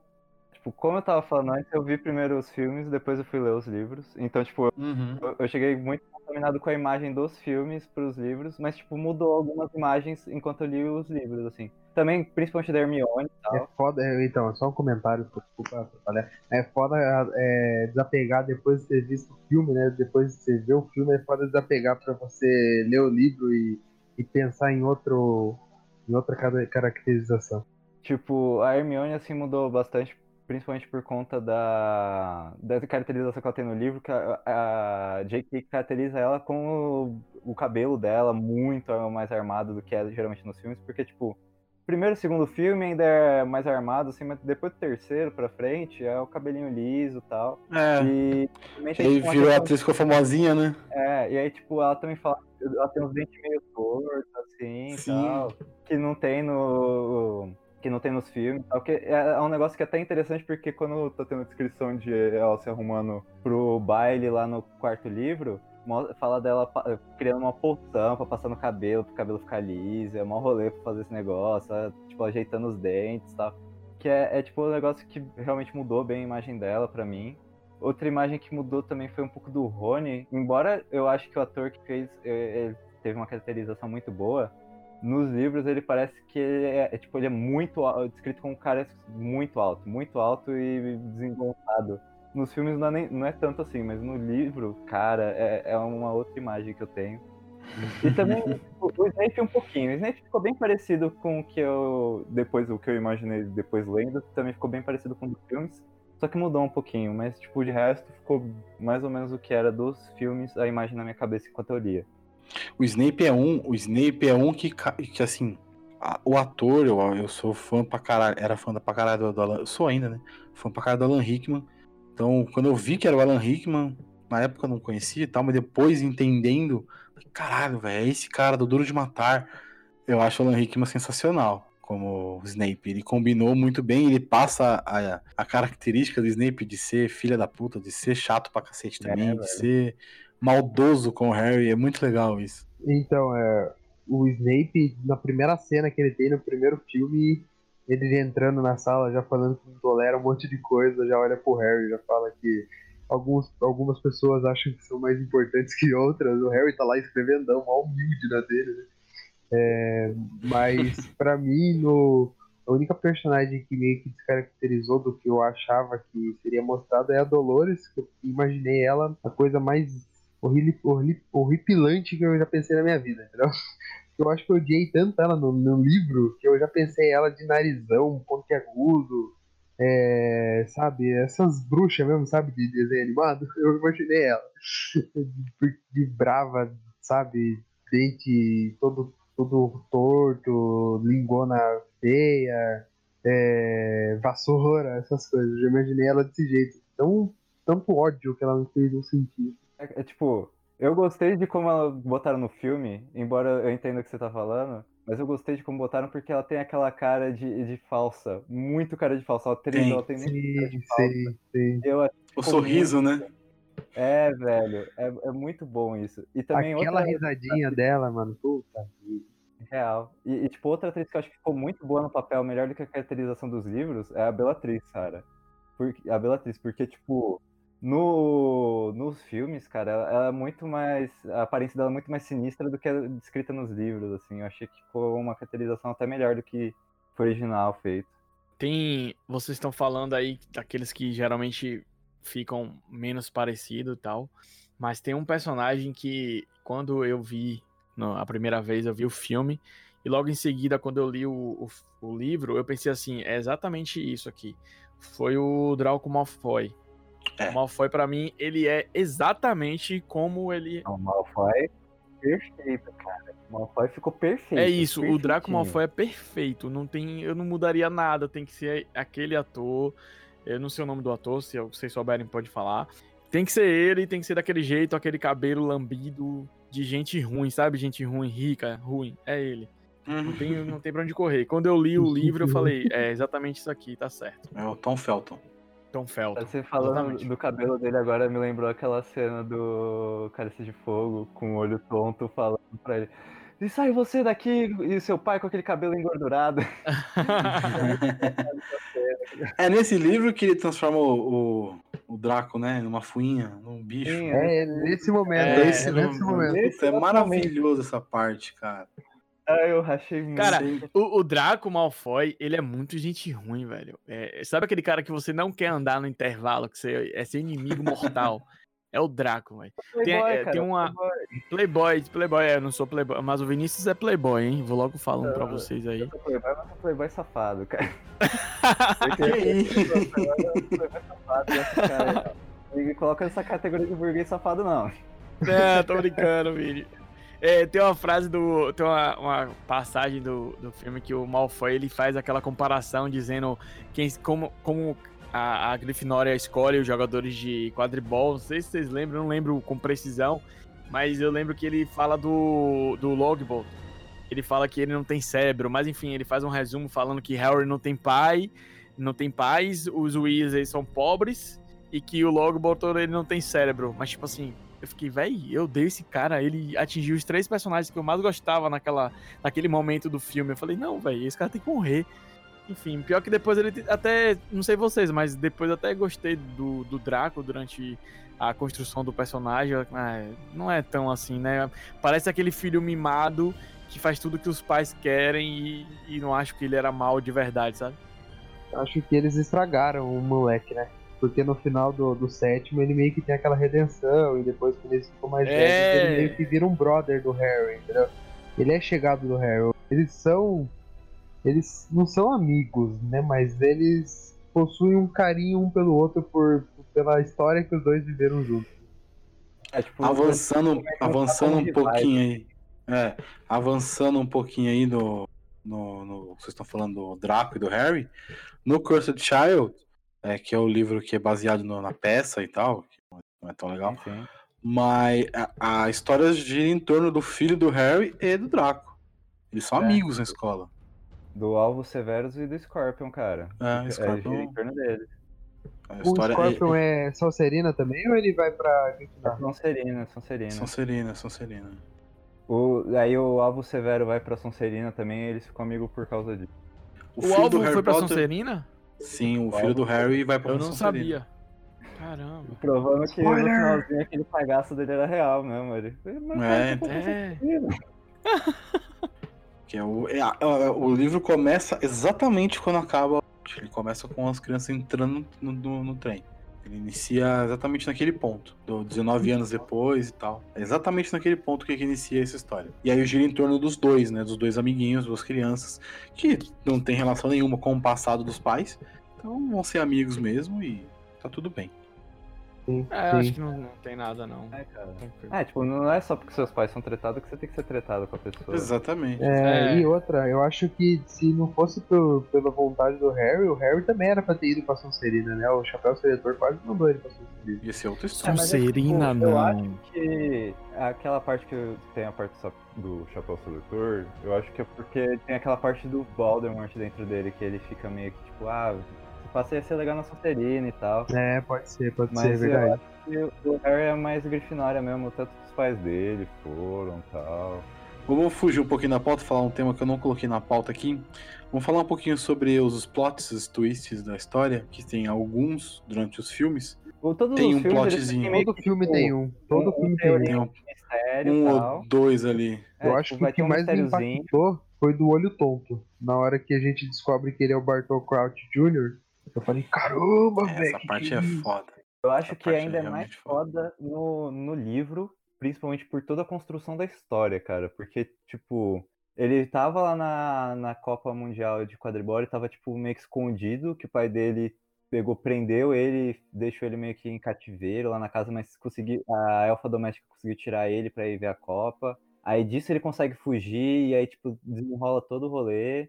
Tipo, como eu tava falando antes, eu vi primeiro os filmes, depois eu fui ler os livros. Então, tipo, eu, eu cheguei muito contaminado com a imagem dos filmes pros livros, mas, tipo, mudou algumas imagens enquanto eu li os livros, assim. Também, principalmente da Hermione e tal. É foda, é, então, só um comentário, desculpa atrapalhar. É foda é, desapegar depois de ter visto o filme, né? Depois de você ver o filme, é foda desapegar pra você ler o livro e, e pensar em outro em outra cara- caracterização. Tipo, a Hermione, assim, mudou bastante, principalmente por conta da, da caracterização que ela tem no livro, que a, a J.K. caracteriza ela com o, o cabelo dela muito mais armado do que é geralmente nos filmes, porque, tipo, primeiro e segundo filme ainda é mais armado, assim, mas depois do terceiro pra frente é o cabelinho liso e tal. É. E Aí tipo, virou atriz ficou famosinha, né? é, e aí, tipo, ela também fala, ela tem uns dentes meio tortos, assim, Sim. tal, que não tem no... que não tem nos filmes, tal, que é, é um negócio que é até interessante, porque quando tá tendo a descrição de ela se arrumando pro baile lá no quarto livro, fala dela criando uma poção pra passar no cabelo, pro cabelo ficar liso, é mó rolê pra fazer esse negócio, ela, tipo, ajeitando os dentes e tal. Que é, é, tipo um negócio que realmente mudou bem a imagem dela pra mim. Outra imagem que mudou também foi um pouco do Rony. Embora eu acho que o ator que fez eh, ele teve uma caracterização muito boa, nos livros ele parece que ele é, é, tipo, ele é muito descrito como um cara muito alto, muito alto e desengonçado. Nos filmes não é, nem- não é tanto assim, mas no livro, cara, é, é uma outra imagem que eu tenho. E também o, o Snape um pouquinho. O Snape ficou bem parecido com o que eu. Depois, o que eu imaginei depois lendo, também ficou bem parecido com os filmes. Só que mudou um pouquinho, mas tipo, de resto ficou mais ou menos o que era dos filmes, a imagem na minha cabeça enquanto eu lia. O Snape é um, o Snape é um que, que assim, a- o ator, eu, eu sou fã pra caralho, era fã pra caralho do, do Alan, sou ainda, né? Fã pra caralho do Alan Rickman. Então, quando eu vi que era o Alan Rickman, na época eu não conhecia e tal, mas depois entendendo, caralho, velho, é esse cara do Duro de Matar. Eu acho o Alan Rickman sensacional como Snape. Ele combinou muito bem, ele passa a, a característica do Snape de ser filha da puta, de ser chato pra cacete também, de velho. ser maldoso com o Harry. É muito legal isso. Então, é, o Snape, na primeira cena que ele tem no primeiro filme, ele entrando na sala já falando que não tolera um monte de coisa, já olha pro Harry, já fala que alguns, algumas pessoas acham que são mais importantes que outras. O Harry tá lá escrevendo, mal humilde na dele, né? É, mas pra mim, no, a única personagem que meio que descaracterizou do que eu achava que seria mostrado é a Dolores, que eu imaginei ela a coisa mais horri- horri- horripilante que eu já pensei na minha vida, entendeu? Eu acho que eu odiei tanto ela no, no livro que eu já pensei ela de narizão, pontiagudo, é, sabe? Essas bruxas mesmo, sabe? De desenho animado. Eu imaginei ela de, de brava, sabe? Dente todo, todo torto, lingona feia, é, vassoura, essas coisas. Eu já imaginei ela desse jeito. Tão, tanto ódio que ela me fez eu sentir. É, é, tipo, eu gostei de como ela botaram no filme, embora eu entenda o que você tá falando, mas eu gostei de como botaram porque ela tem aquela cara de, de falsa, muito cara de falsa. A atriz, Tem. ela tem muito cara Sim, de falsa. sim, sim. Eu acho O sorriso, né? É, velho, é, é muito bom isso. E também Aquela outra risadinha dela, mano. Puta real. E, e, tipo, outra atriz que eu acho que ficou muito boa no papel, melhor do que a caracterização dos livros, é a Bellatrix, cara. Porque, a Bellatrix, porque, tipo, no, nos filmes, cara, ela, ela é muito mais. A aparência dela é muito mais sinistra do que a descrita nos livros, assim. Eu achei que ficou uma caracterização até melhor do que foi original feito. Tem. Vocês estão falando aí daqueles que geralmente ficam menos parecidos e tal. Mas tem um personagem que, quando eu vi a primeira vez, eu vi o filme. E logo em seguida, quando eu li o, o, o livro, eu pensei assim: é exatamente isso aqui. Foi o Draco Malfoy. É. O Malfoy, pra mim, ele é exatamente como ele. O Malfoy, perfeito, cara. O Malfoy ficou perfeito. É isso, o Draco. Malfoy é perfeito. Não tem, eu não mudaria nada. Tem que ser aquele ator. Eu não sei o nome do ator, se vocês souberem, pode falar. Tem que ser ele, tem que ser daquele jeito, aquele cabelo lambido de gente ruim, sabe? Gente ruim, rica, ruim. É ele. Não tem, não tem pra onde correr. Quando eu li o livro, eu falei, é exatamente isso aqui, tá certo. É o Tom Felton. Tom Felton. Você falando Exatamente. do cabelo dele agora me lembrou aquela cena do Cálice de Fogo com o olho tonto falando pra ele. E sai você daqui e seu pai com aquele cabelo engordurado. É nesse livro que ele transforma o, o, o Draco, né? Numa fuinha, num bicho. Sim, É, nesse momento, É, é, esse, no- nesse momento. Puta, é maravilhoso essa parte, cara. Ah, eu rachei muito. Cara. O, o Draco Malfoy, ele é muito gente ruim, velho. É, sabe aquele cara que você não quer andar no intervalo, que você é seu inimigo mortal? É o Draco, velho. tem- é, tem uma- Playboy, Playboy, é, eu não sou Playboy, mas o Vinícius é Playboy, hein? Vou logo falando pra Não, vocês aí. Eu sou playboy, mas sou playboy safado, cara. Que isso? Playboy safado, esse cara- Não me coloca nessa categoria de burguês safado, não. É, tô brincando, Vini. É, tem uma frase do. Tem uma, uma passagem do, do filme que o Malfoy ele faz aquela comparação dizendo quem, como, como a, a Grifinória escolhe os jogadores de quadribol. Não sei se vocês lembram, não lembro com precisão, mas eu lembro que ele fala do, do Logbolt. Ele fala que ele não tem cérebro, mas enfim, ele faz um resumo falando que Harry não tem pai, não tem pais, os Weasley são pobres e que o Logbolt ele não tem cérebro. Mas tipo assim, eu fiquei, véi, eu dei esse cara, ele atingiu os três personagens que eu mais gostava naquela, naquele momento do filme. Eu falei, não, véi, esse cara tem que morrer. Enfim, pior que depois ele até, não sei vocês, mas depois até gostei do, do Draco durante a construção do personagem. Ah, não é tão assim, né? Parece aquele filho mimado que faz tudo que os pais querem e, e não acho que ele era mal de verdade, sabe? Acho que eles estragaram o moleque, né? Porque no final do, do sétimo ele meio que tem aquela redenção, e depois quando eles ficam mais É. velhos, ele meio que vira um brother do Harry, entendeu? Ele é chegado do Harry. Eles são. Eles não são amigos, né? Mas eles possuem um carinho um pelo outro por, pela história que os dois viveram juntos. É, tipo, Avançando, avançando um pouquinho aí. É, avançando um pouquinho aí no, no, no- Vocês estão falando do Draco e do Harry. No Cursed Child, é, que é o livro que é baseado no- na peça e tal, que não é tão legal. Sim, sim. Mas a, a história gira em torno do filho do Harry e do Draco. Eles são É. amigos na escola. Do Alvo Severus e do Scorpion, cara. É, Scorpion- gira em torno dele. A O história Scorpion é Salserina também ou ele vai pra Grifinória? Sonserina, Sonserina. Sonserina, Sonserina. O, aí o Alvo Severo vai pra Sonserina também e eles ficam amigos por causa disso. O, O, Alvo foi pra Potter. Sonserina? Sim, o filho do Harry vai pra Eu não Sonserina. sabia. Caramba. Provando que Spoiler! no finalzinho aquele cagaço dele era real mesmo. Ele, mas, É, É. Que é o, é, é, o livro começa exatamente quando acaba. Ele começa com as crianças entrando no, no- no trem. Ele inicia exatamente naquele ponto, do 19 anos depois e tal. É exatamente naquele ponto que, que inicia essa história. E aí gira em torno dos dois, né? Dos dois amiguinhos, duas crianças, que não tem relação nenhuma com o passado dos pais. Então vão ser amigos mesmo e tá tudo bem. Sim, É, sim. acho que não, não tem nada, não. É, cara. É, tipo, não é só porque seus pais são tretados que você tem que ser tretado com a pessoa. Exatamente. É, É. E outra, eu acho que se não fosse pelo- pela vontade do Harry, o Harry também era pra ter ido pra Sonserina, né? O Chapéu Seletor quase mandou ele pra Sonserina. Ia ser outra história. é, Sonserina, tipo, eu não. acho que aquela parte que tem a parte só do Chapéu Seletor, eu acho que é porque tem aquela parte do Voldemort dentro dele, que ele fica meio que tipo, ah, passei a ser legal na Sonserina e tal. É, pode ser, pode Mas ser, é eu verdade. O Harry é mais Grifinória mesmo, tanto que os pais dele foram e tal. Vamos fugir um pouquinho da pauta, falar um tema que eu não coloquei na pauta aqui. Vamos falar um pouquinho sobre os plots, os twists da história, que tem alguns durante os filmes. Todos Tem os um filmes, plotzinho. Todo que, filme tipo, tem um. Todo um- filme tem um. Tem um, mistério um ou dois ali. Eu É, acho tipo, que vai o que ter um mais me mistériozinho. impactou foi do olho tonto. Na hora que a gente descobre que ele é o Bartol Crouch Jr., eu falei, caramba, velho. Essa parte que é isso? foda. Eu acho Essa que é ainda é mais foda. foda no, no livro, principalmente por toda a construção da história, cara. Porque, tipo, ele tava lá na, na Copa Mundial de Quadribol, ele tava, tipo, meio que escondido, que o pai dele pegou, prendeu ele, deixou ele meio que em cativeiro lá na casa, mas consegui, a elfa doméstica conseguiu tirar ele pra ir ver a Copa. Aí disso ele consegue fugir, e aí, tipo, desenrola todo o rolê.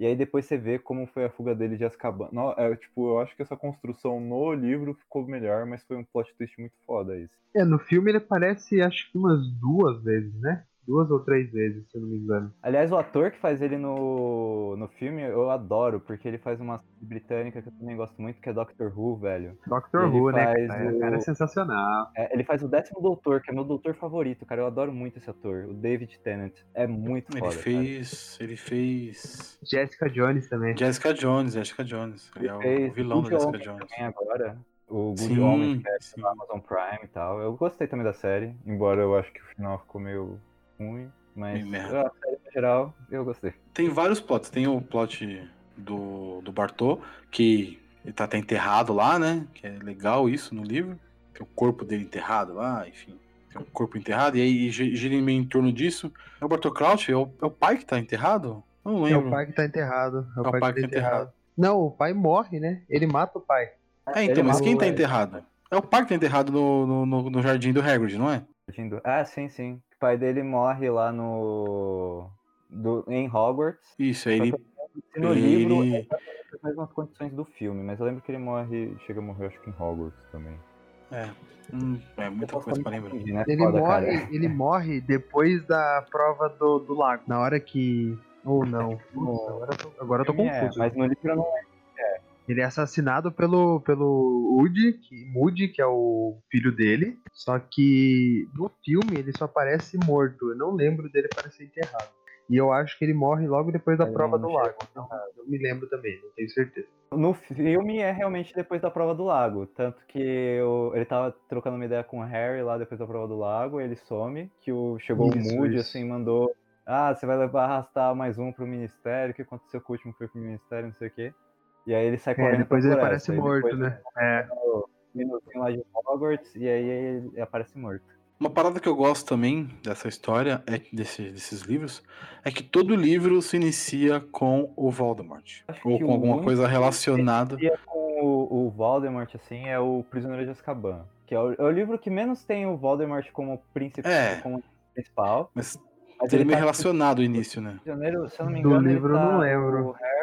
E aí depois você vê como foi a fuga dele de Azkaban. Não, é, tipo, eu acho que essa construção no livro ficou melhor, mas foi um plot twist muito foda isso. É, no filme ele aparece acho que umas duas vezes, né? Duas ou três vezes, se eu não me engano. Aliás, o ator que faz ele no, no filme eu adoro, porque ele faz uma série britânica que eu também gosto muito, que é Doctor Who, velho. Doctor Ele Who, né? cara? o- cara é sensacional. É, ele faz o décimo doutor, que é meu doutor favorito, cara. Eu adoro muito esse ator, o David Tennant. É muito Ele foda. cara. fez. Ele fez. Jessica Jones também. Jessica Jones, Jessica Jones. Ele é o, vilão da Jessica Jones. também agora. O Good Sim, Omens, que é sim. Amazon Prime e tal. Eu gostei também da série, embora eu acho que o final ficou meio ruim. Mas no geral, eu gostei. Tem vários plots. Tem o plot do, do Bartô, que ele tá até enterrado lá, né? Que é legal isso no livro. Tem o corpo dele enterrado lá, enfim. Tem o corpo enterrado, e aí gi- gira meio em torno disso. É o Bartô Crouch? É o, é o pai que tá enterrado? Não É lembro. o pai que tá enterrado. É o, pai, que tá enterrado. enterrado. Não, o pai morre, né? Ele mata o pai. É, então, Ele mas quem tá enterrado? É o pai que tá enterrado no, no, no- no jardim do Hagrid, não é? Ah, sim, sim. O pai dele morre lá no. Do, em Hogwarts. Isso, aí ele. No livro ele... é as mesmas condições do filme, mas eu lembro que ele morre. Chega a morrer, acho que em Hogwarts também. É, hum, é muita coisa pra lembrar. confundir, né? Ele Foda, morre, cara. ele morre depois da prova do, do lago. Na hora que. Ou não. Agora eu tô, agora eu tô Filme é, confuso. mas no livro eu não Ele é assassinado pelo, pelo Woody, que, Moody, que é o filho dele. Só que no filme ele só aparece morto. Eu não lembro dele aparecer enterrado. E eu acho que ele morre logo depois da Ele prova do lago. Não, eu me lembro também, não tenho certeza. No filme é realmente depois da prova do lago. Tanto que eu- ele tava trocando uma ideia com o Harry lá depois da prova do lago, ele some, que o, chegou Isso, o Moody, isso. assim, mandou. Ah, você vai levar arrastar mais um pro ministério, o que aconteceu com o último que foi pro ministério, não sei o quê. E aí ele sai É, correndo depois pra ele aparece morto, depois né? É. no minutinho lá de Hogwarts, e aí ele aparece morto. Uma parada que eu gosto também dessa história, é que- desse- desses livros, é que todo livro se inicia com o Voldemort. Acho Ou que com alguma coisa que relacionada. E é com o, o Voldemort, assim, é o Prisioneiro de Azkaban. Que é o, é o livro que menos tem o Voldemort como, príncipe, É. como principal. Mas Mas ele é meio tá relacionado o início, né? prisioneiro, se eu não me Do engano, ele livro eu tá- não lembro. O Harry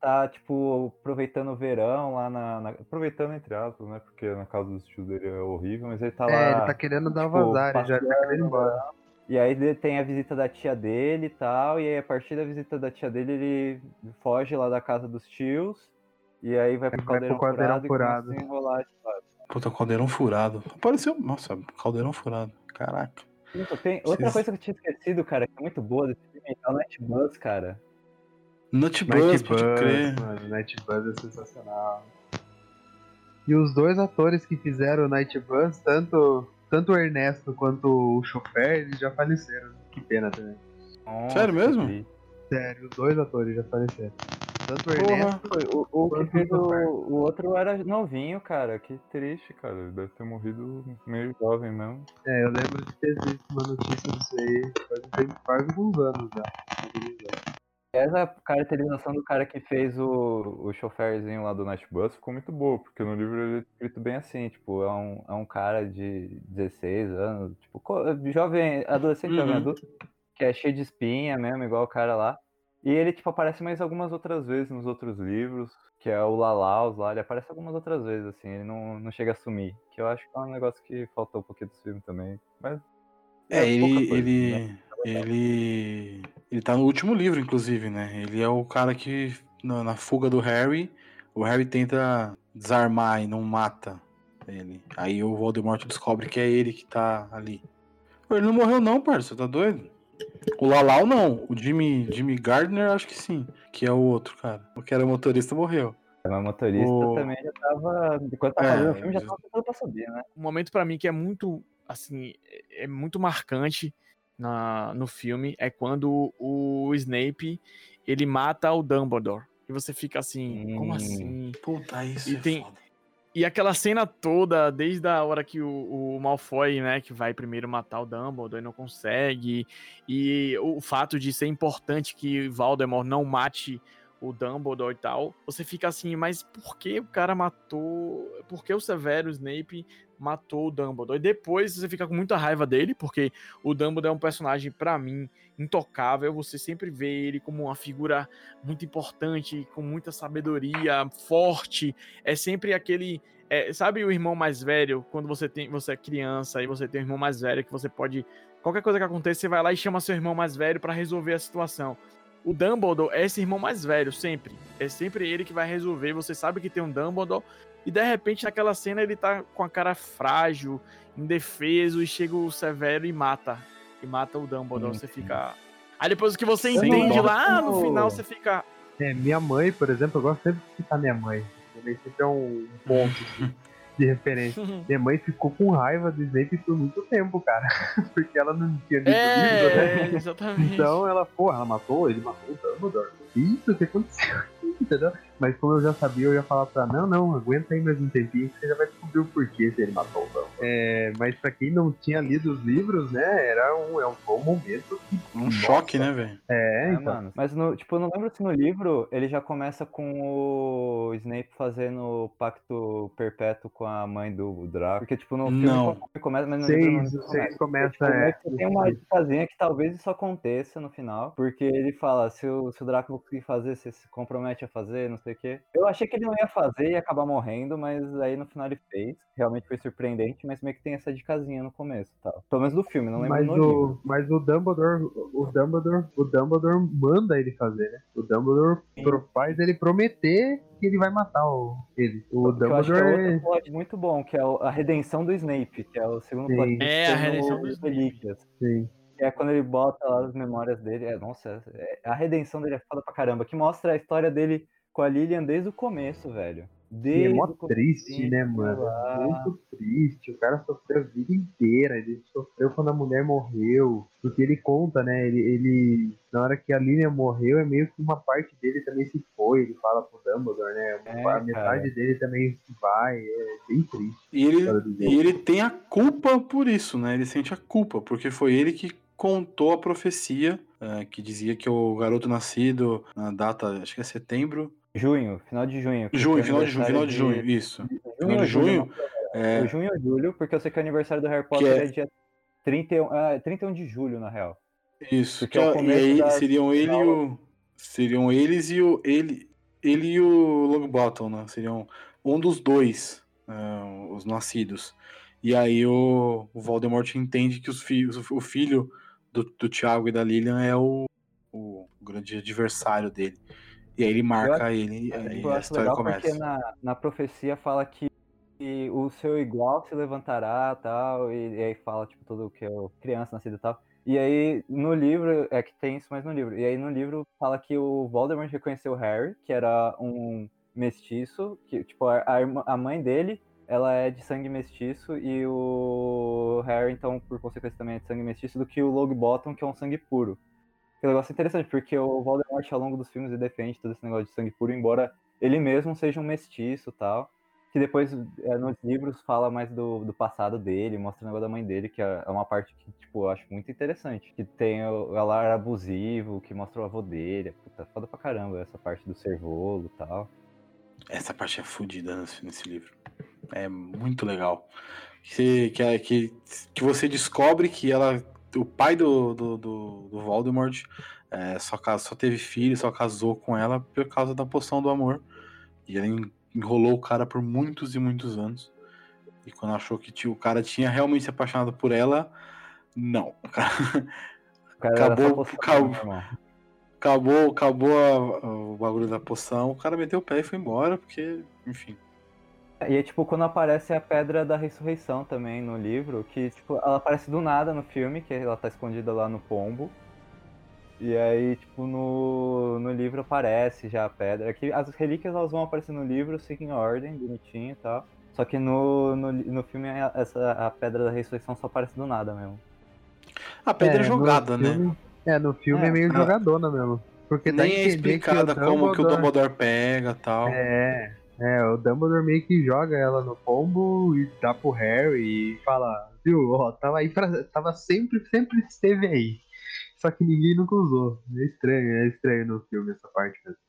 tá, tipo, aproveitando o verão lá na, na- Aproveitando entre aspas, né? Porque na casa dos tios dele é horrível, mas ele tá lá. É, ele tá querendo dar tipo, vazar, ele já ele tá querendo ir embora. E aí ele tem a visita da tia dele e tal, e aí a partir da visita da tia dele ele foge lá da casa dos tios, e aí vai pro vai pro caldeirão, caldeirão furado, e furado. começa a enrolar. Puta, caldeirão furado. Apareceu. Nossa, caldeirão furado. Caraca. Tem outra Vocês- coisa que eu tinha esquecido, cara, que é muito boa desse filme, é o Night Bus, cara. Nut Night Buzz, pode crer. mano, Night Buzz é sensacional. E os dois atores que fizeram o Night Buzz, tanto, tanto o Ernesto quanto o chofer, eles já faleceram. Que pena também. Nossa, Sério que mesmo? triste. Sério, os dois atores já faleceram. Tanto o Porra. Ernesto. O, o que Quanto fez o, chofer. o outro era novinho, cara. Que triste, cara. Ele deve ter morrido meio jovem mesmo. É, eu lembro de ter visto uma notícia disso aí faz, um faz alguns anos já. Essa caracterização do cara que fez o, o choferzinho lá do Night Bus ficou muito boa, porque no livro ele é escrito bem assim, tipo, é um, é um cara de 16 anos, tipo, jovem, adolescente, jovem Uhum. adulto, que é cheio de espinha mesmo, igual o cara lá. E ele, tipo, aparece mais algumas outras vezes nos outros livros, que é o Lalaus lá, ele aparece algumas outras vezes, assim, ele não, não chega a sumir, que eu acho que é um negócio que faltou um pouquinho do filme também, mas... É, pouca ele, coisa, ele, né? Ele, ele tá no último livro, inclusive, né? Ele é o cara que, na, na fuga do Harry, o Harry tenta desarmar e não mata ele. Aí o Voldemort descobre que é ele que tá ali. Ele não morreu não, parça, tá doido? O Lalau não, o Jimmy, Jimmy Gardner acho que sim, que é o outro cara. O que era motorista morreu. Mas motorista O- também já tava. Enquanto tava É, fazendo o filme, já tava tudo pra subir, né? um momento pra mim que é muito assim é é muito marcante na, no filme é quando o Snape ele mata o Dumbledore e você fica assim como Hum. assim Puta, isso E é tem- foda. e aquela cena toda desde a hora que o, o Malfoy né que vai primeiro matar o Dumbledore e não consegue e o fato de ser importante que Voldemort não mate o Dumbledore e tal, você fica assim, mas por que o cara matou? Por que o Severo Snape matou o Dumbledore? E depois você fica com muita raiva dele, porque o Dumbledore é um personagem, pra mim, intocável. Você sempre vê ele como uma figura muito importante, com muita sabedoria, forte. É sempre aquele É, sabe o irmão mais velho, quando você tem, você é criança e você tem um irmão mais velho que você pode qualquer coisa que aconteça, você vai lá e chama seu irmão mais velho para resolver a situação. O Dumbledore é esse irmão mais velho, sempre. É sempre ele que vai resolver. Você sabe que tem um Dumbledore. E de repente, naquela cena, ele tá com a cara frágil, indefeso, e chega o Severo e mata. E mata o Dumbledore. Você fica. Aí depois que você entende lá, gosto- no final você fica. É, minha mãe, por exemplo, eu gosto sempre de citar minha mãe. Minha mãe sempre é um ponto de referência. Minha mãe ficou com raiva do Snape por muito tempo, cara. Porque ela não tinha lido o livro, né? É, exatamente. Então ela, pô, ela matou, ele matou o Dumbledore. Isso, o que aconteceu? Entendeu? Mas como eu já sabia, eu ia falar pra não, não, aguenta aí mais um tempinho que você já vai descobrir o porquê se ele matou o Dumbledore. É, mas pra quem não tinha lido os livros, né, era um, é um bom momento. Um choque, né, velho? É, É, então. mano. Mas, no, tipo, eu não lembro se no livro ele já começa com o Snape fazendo o pacto perpétuo com a mãe do Draco. Porque, tipo, no filme Não. começa, mas no livro não Seis, começa. seis começa, Tipo, é. tem uma dicasinha que talvez isso aconteça no final, porque ele fala, se o, se o Draco conseguir fazer, você se compromete a fazer, não sei o quê. Eu achei que ele não ia fazer e ia acabar morrendo, mas aí no final ele fez. Realmente foi surpreendente, mas meio que tem essa dicasinha no começo, tal. Pelo menos do filme, não lembro Mas no livro. o, mas o Dumbledore, o Dumbledore, o Dumbledore manda ele fazer, né? O Dumbledore pro- faz ele prometer que ele vai matar o, ele. O Que eu acho que é Dumbledore outro plot muito bom, que é a redenção do Snape, que é o segundo Sim. plot. É, a redenção do Snape. Relíquias. Sim. Que é quando ele bota lá as memórias dele. É, nossa, é- a redenção dele é foda pra caramba. Que mostra a história dele com a Lilian desde o começo, velho. E é Desde mó triste, né, mano? lá. Muito triste. O cara sofreu a vida inteira. Ele sofreu quando a mulher morreu. Porque ele conta, né? Ele, ele na hora que a Lilian morreu, é meio que uma parte dele também se foi. Ele fala pro Dumbledore, né? É, a metade cara. dele também se vai. É bem triste. E ele, e ele tem a culpa por isso, né? Ele sente a culpa, porque foi ele que contou a profecia eh, que dizia que o garoto nascido na data, acho que é setembro. Junho, final de junho. que Junho, foi final de junho, final de junho, aniversário isso. de- Final de junho, é, Foi junho ou julho, porque eu sei que o aniversário do Harry Que Potter é- é, dia 31, ah, 31 de julho, na real. Isso, Porque que é o é- aí das seriam ele e o. Seriam eles e o. Ele, ele e o Longbottom, né? Seriam um dos dois, ah, os nascidos. E aí o, o Voldemort entende que os filhos, o filho do, do Thiago e da Lilian é o, o grande adversário dele. E aí ele marca ele e eu a história legal começa. porque na, na profecia fala que que o seu igual se levantará tal, e, e aí fala, tipo, tudo que é o criança nascida e tal. E aí, no livro, é que tem isso mais no livro. E aí, no livro, fala que o Voldemort reconheceu o Harry, que era um mestiço, que, tipo, a, a mãe dele, ela é de sangue mestiço, e o Harry, então, por consequência, também é de sangue mestiço, do que o Longbottom, que é um sangue puro. Que é um negócio interessante, porque o Voldemort, ao longo dos filmes, ele defende todo esse negócio de sangue puro, embora ele mesmo seja um mestiço tal. Que depois, é, nos livros, fala mais do, do passado dele, mostra o negócio da mãe dele, que é é uma parte que, tipo, eu acho muito interessante. Que tem o era abusivo, que mostra o avô dele. Puta, foda pra caramba essa parte do servolo e tal. Essa parte é fodida nesse, nesse livro. É muito legal. Que, que, é- que, que você descobre que ela. O pai do, do, do, do Voldemort é, só, só teve filho, só casou com ela por causa da poção do amor. E ela en- enrolou o cara por muitos e muitos anos. E quando achou que o cara tinha realmente se apaixonado por ela, não. O cara- O cara Acabou- acabou. Acabou acabou a- o bagulho da poção, o cara meteu o pé e foi embora, porque, enfim. E é tipo quando aparece a pedra da ressurreição também no livro, que tipo, ela aparece do nada no filme, que ela tá escondida lá no pombo. E aí, tipo, no, no livro aparece já a pedra. Aqui, as relíquias elas vão aparecer no livro, seguem ordem, bonitinho e tal. Só que no, no, no filme a- essa, a pedra da ressurreição só aparece do nada mesmo. A pedra é, no jogada, né? filme- É, no filme é, É, meio ah. jogadona mesmo. Porque Nem é explicada que como que o Dumbledore pega tal. É, é, o Dumbledore meio que joga ela no pombo e dá pro Harry e fala, viu, ó, tava aí pra, tava sempre, sempre esteve aí. Só que ninguém nunca usou. É estranho, é estranho no filme essa parte mesmo.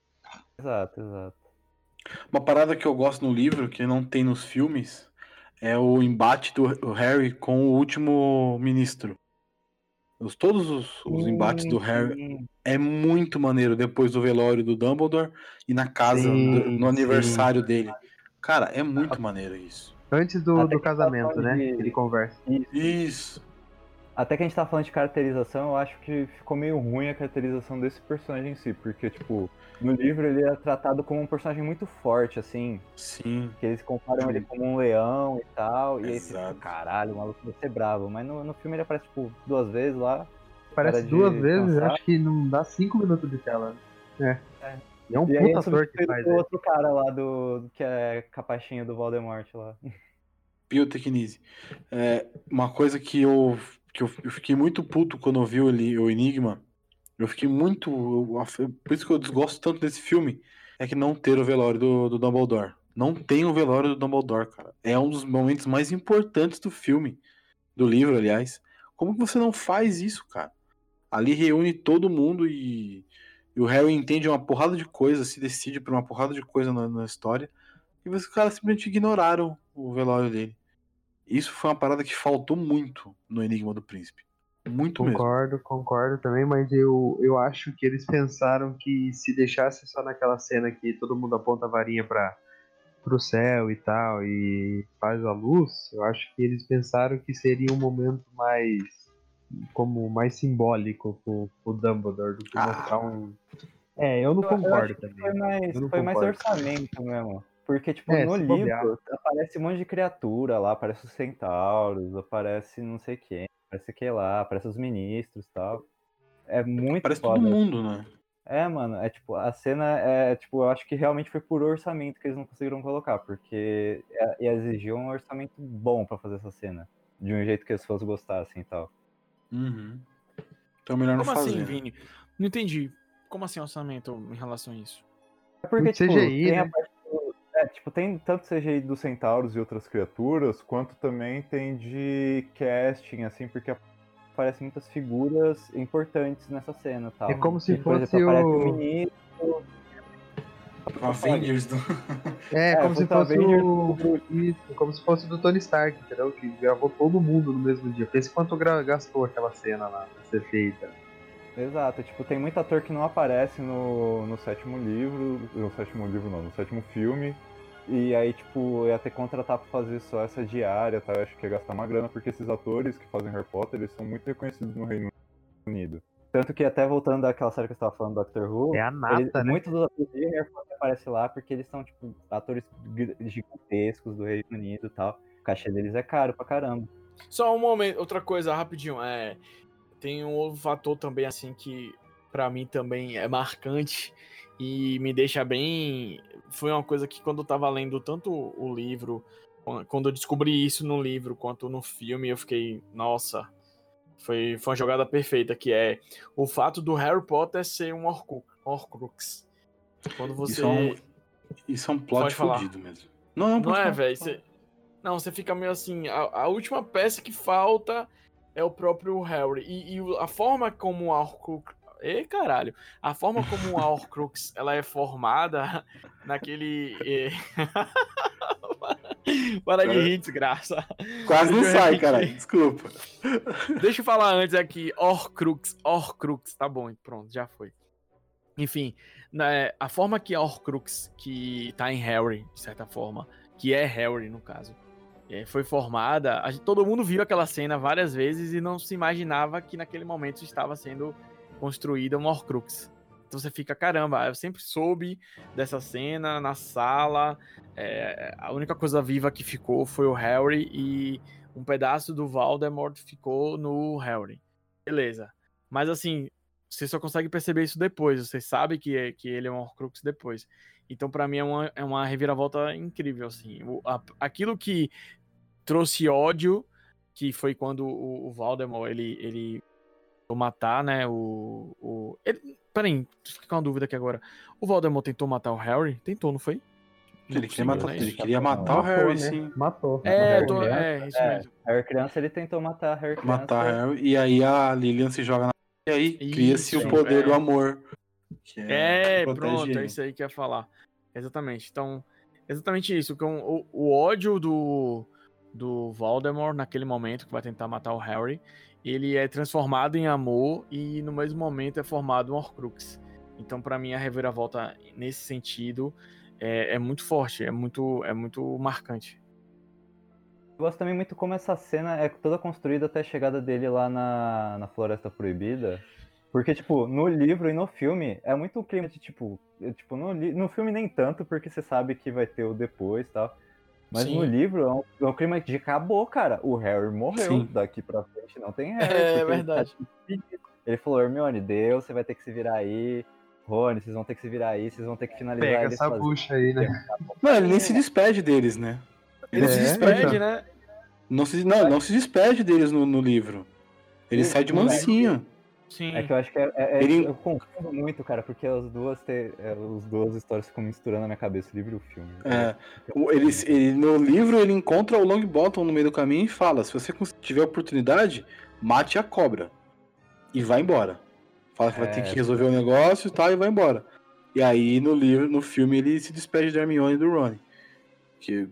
Exato, exato. Uma parada que eu gosto no livro, que não tem nos filmes, é o embate do Harry com o último ministro. Os, todos os, os embates do Harry Sim, é muito maneiro depois do velório do Dumbledore e na casa, Sim, do- no sim. aniversário dele. Cara, é muito maneiro isso. Antes do, do tá casamento, falando né? Ele conversa. Isso. Até que a gente tá falando de caracterização, eu acho que ficou meio ruim a caracterização desse personagem em si, porque, tipo, no livro ele é tratado como um personagem muito forte, assim, Sim. que eles comparam ele como um leão e tal, e aí você Exato. fica, caralho, o maluco vai ser bravo. Mas no, no filme ele aparece, tipo, duas vezes lá. Parece Cara de duas vezes, cansar. acho que não dá cinco minutos de tela. É. É. E é um E puta ator que faz. né? outro cara lá do. que é capaxinho do Voldemort lá. Biotecnise. É, uma coisa que eu, que eu, eu fiquei muito puto quando eu vi o, o Enigma. Eu fiquei muito. eu- por isso que eu desgosto tanto desse filme. É que não ter o velório do, do Dumbledore. Não tem o velório do Dumbledore, cara. É um dos momentos mais importantes do filme. Do livro, aliás. Como que você não faz isso, cara? Ali reúne todo mundo e, e o Harry entende uma porrada de coisa, se decide por uma porrada de coisa na, na história. E os caras simplesmente ignoraram o velório dele. Isso foi uma parada que faltou muito no Enigma do Príncipe. Muito mesmo. Concordo, concordo também, mas eu, eu acho que eles pensaram que se deixasse só naquela cena que todo mundo aponta a varinha para pro céu e tal e faz a luz, eu acho que eles pensaram que seria um momento mais como mais simbólico pro, pro Dumbledore do que Ah. mostrar um É, eu não Eu- eu concordo acho que também. Foi mais, foi mais concordo. orçamento mesmo. Porque, tipo, É, no livro bobear. aparece um monte de criatura lá, aparece os centauros, aparece não sei quem, aparece que lá, aparece os ministros e tal. É muito Parece foda. todo mundo, né? É, mano, é tipo, a cena é, tipo, eu acho que realmente foi por orçamento que eles não conseguiram colocar, porque é- ia exigir um orçamento bom pra fazer essa cena. De um jeito que as pessoas gostassem e tal. Uhum. Então é melhor não Como fazer. assim, né? Vini? Não entendi. Como assim orçamento em relação a isso? É porque, tipo, CGI, tem a né? parte do- é, tipo, tem tanto CGI dos centauros e outras criaturas, quanto também tem de casting, assim, porque aparecem muitas figuras importantes nessa cena, tal. É como se Por fosse exemplo, o- ministro, Avengers do... É, É, como se fosse Avengers o. Isso, como se fosse do Tony Stark, entendeu? Que gravou todo mundo no mesmo dia. Pensa quanto gastou aquela cena lá pra ser feita. Exato, tipo, tem muito ator que não aparece no, no sétimo livro, no sétimo livro não, no sétimo filme, e aí, tipo, ia ter que contratar pra fazer só essa diária, tá? Eu acho que ia gastar uma grana, porque esses atores que fazem Harry Potter, eles são muito reconhecidos no Reino Unido. Tanto que até voltando daquela série que você tava falando, Doctor Who, É a nata, eles- né? muitos dos atores de Harry Potter aparecem lá porque eles são, tipo, atores gigantescos do Reino Unido e tal. O cachê deles é caro pra caramba. Só um momento, outra coisa, rapidinho. É, tem um fator também, assim, que pra mim também é marcante e me deixa bem. Foi uma coisa que quando eu tava lendo tanto o livro, quando eu descobri isso no livro quanto no filme, eu fiquei, nossa, foi, foi uma jogada perfeita, que é o fato do Harry Potter ser um Horcrux. Horcrux. Quando você. Isso é um, isso é um plot fudido mesmo. Não, não, Não é, velho? Você... Não, você fica meio assim. A, a última peça que falta é o próprio Harry. E, e o- a forma como a Horcrux. Ê, caralho! A forma como a Horcrux ela é formada naquele. eh, Para de rir, desgraça. Quase não sai, cara. Desculpa. Deixa eu falar antes aqui. Horcrux, Horcrux. Tá bom, pronto, já foi. Enfim, né, a forma que a Horcrux, que tá em Harry, de certa forma, que é Harry no caso, foi formada, a gente- todo mundo viu aquela cena várias vezes e não se imaginava que naquele momento estava sendo construída uma Horcrux. Então você fica, caramba, eu sempre soube dessa cena na sala, é, a única coisa viva que ficou foi o Harry e um pedaço do Voldemort ficou no Harry. Beleza. Mas assim, você só consegue perceber isso depois. Você sabe que, é- que ele é um Horcrux depois. Então, pra mim, é uma, é uma reviravolta incrível, assim. O- a- aquilo que trouxe ódio, que foi quando o, o Voldemort, ele, ele matar, né, o... o ele, peraí, fica com uma dúvida aqui agora. O Voldemort tentou matar o Harry? Tentou, não foi? Ele queria matar, né? ele queria matar o Harry, né? sim. Matou. É, Harry tô- criança, é, isso é. mesmo. Harry criança, ele tentou matar Harry criança. Matar Harry. E aí a Lilian se joga na. E aí cria-se o poder é. do amor. que É, protege pronto, ele. é isso aí que eu ia falar. Exatamente. Então, exatamente isso. Que o, o ódio do, do Voldemort naquele momento, que vai tentar matar o Harry, ele é transformado em amor e no mesmo momento é formado um Horcrux. Então, pra mim, a reviravolta nesse sentido é, é muito forte, é muito, é muito marcante. Eu gosto também muito como essa cena é toda construída até a chegada dele lá na, na Floresta Proibida. Porque, tipo, no livro e no filme é muito um clima de, tipo, é, tipo no, no filme nem tanto, porque você sabe que vai ter o depois e tal. Mas Sim. no livro é um, é um clima de acabou, cara. O Harry morreu. Sim. Daqui pra frente não tem Harry. É porque ele tá verdade. Ele falou, Hermione, Deus, você vai ter que se virar aí. Rony, vocês vão ter que se virar aí, vocês vão ter que finalizar Pega essa sozinhos." bucha aí, né? Não, ele nem se despede deles, né? Ele Ele se É, despede. né? Não se, não, não se despede deles no, no livro. Ele Sim, sai de sim, mansinho. Sim. É que eu acho que é, é- é- Ele- eu confundo muito, cara, porque as duas, te, é, as duas histórias ficam misturando na minha cabeça, o livro e o filme. É, o- ele, ele- no livro ele encontra o Longbottom no meio do caminho e fala: se você tiver oportunidade, mate a cobra. E vai embora. Fala que vai ter É. que resolver o negócio e tal, e vai embora. E aí no livro, no filme, ele se despede da Hermione e do Ron. Que,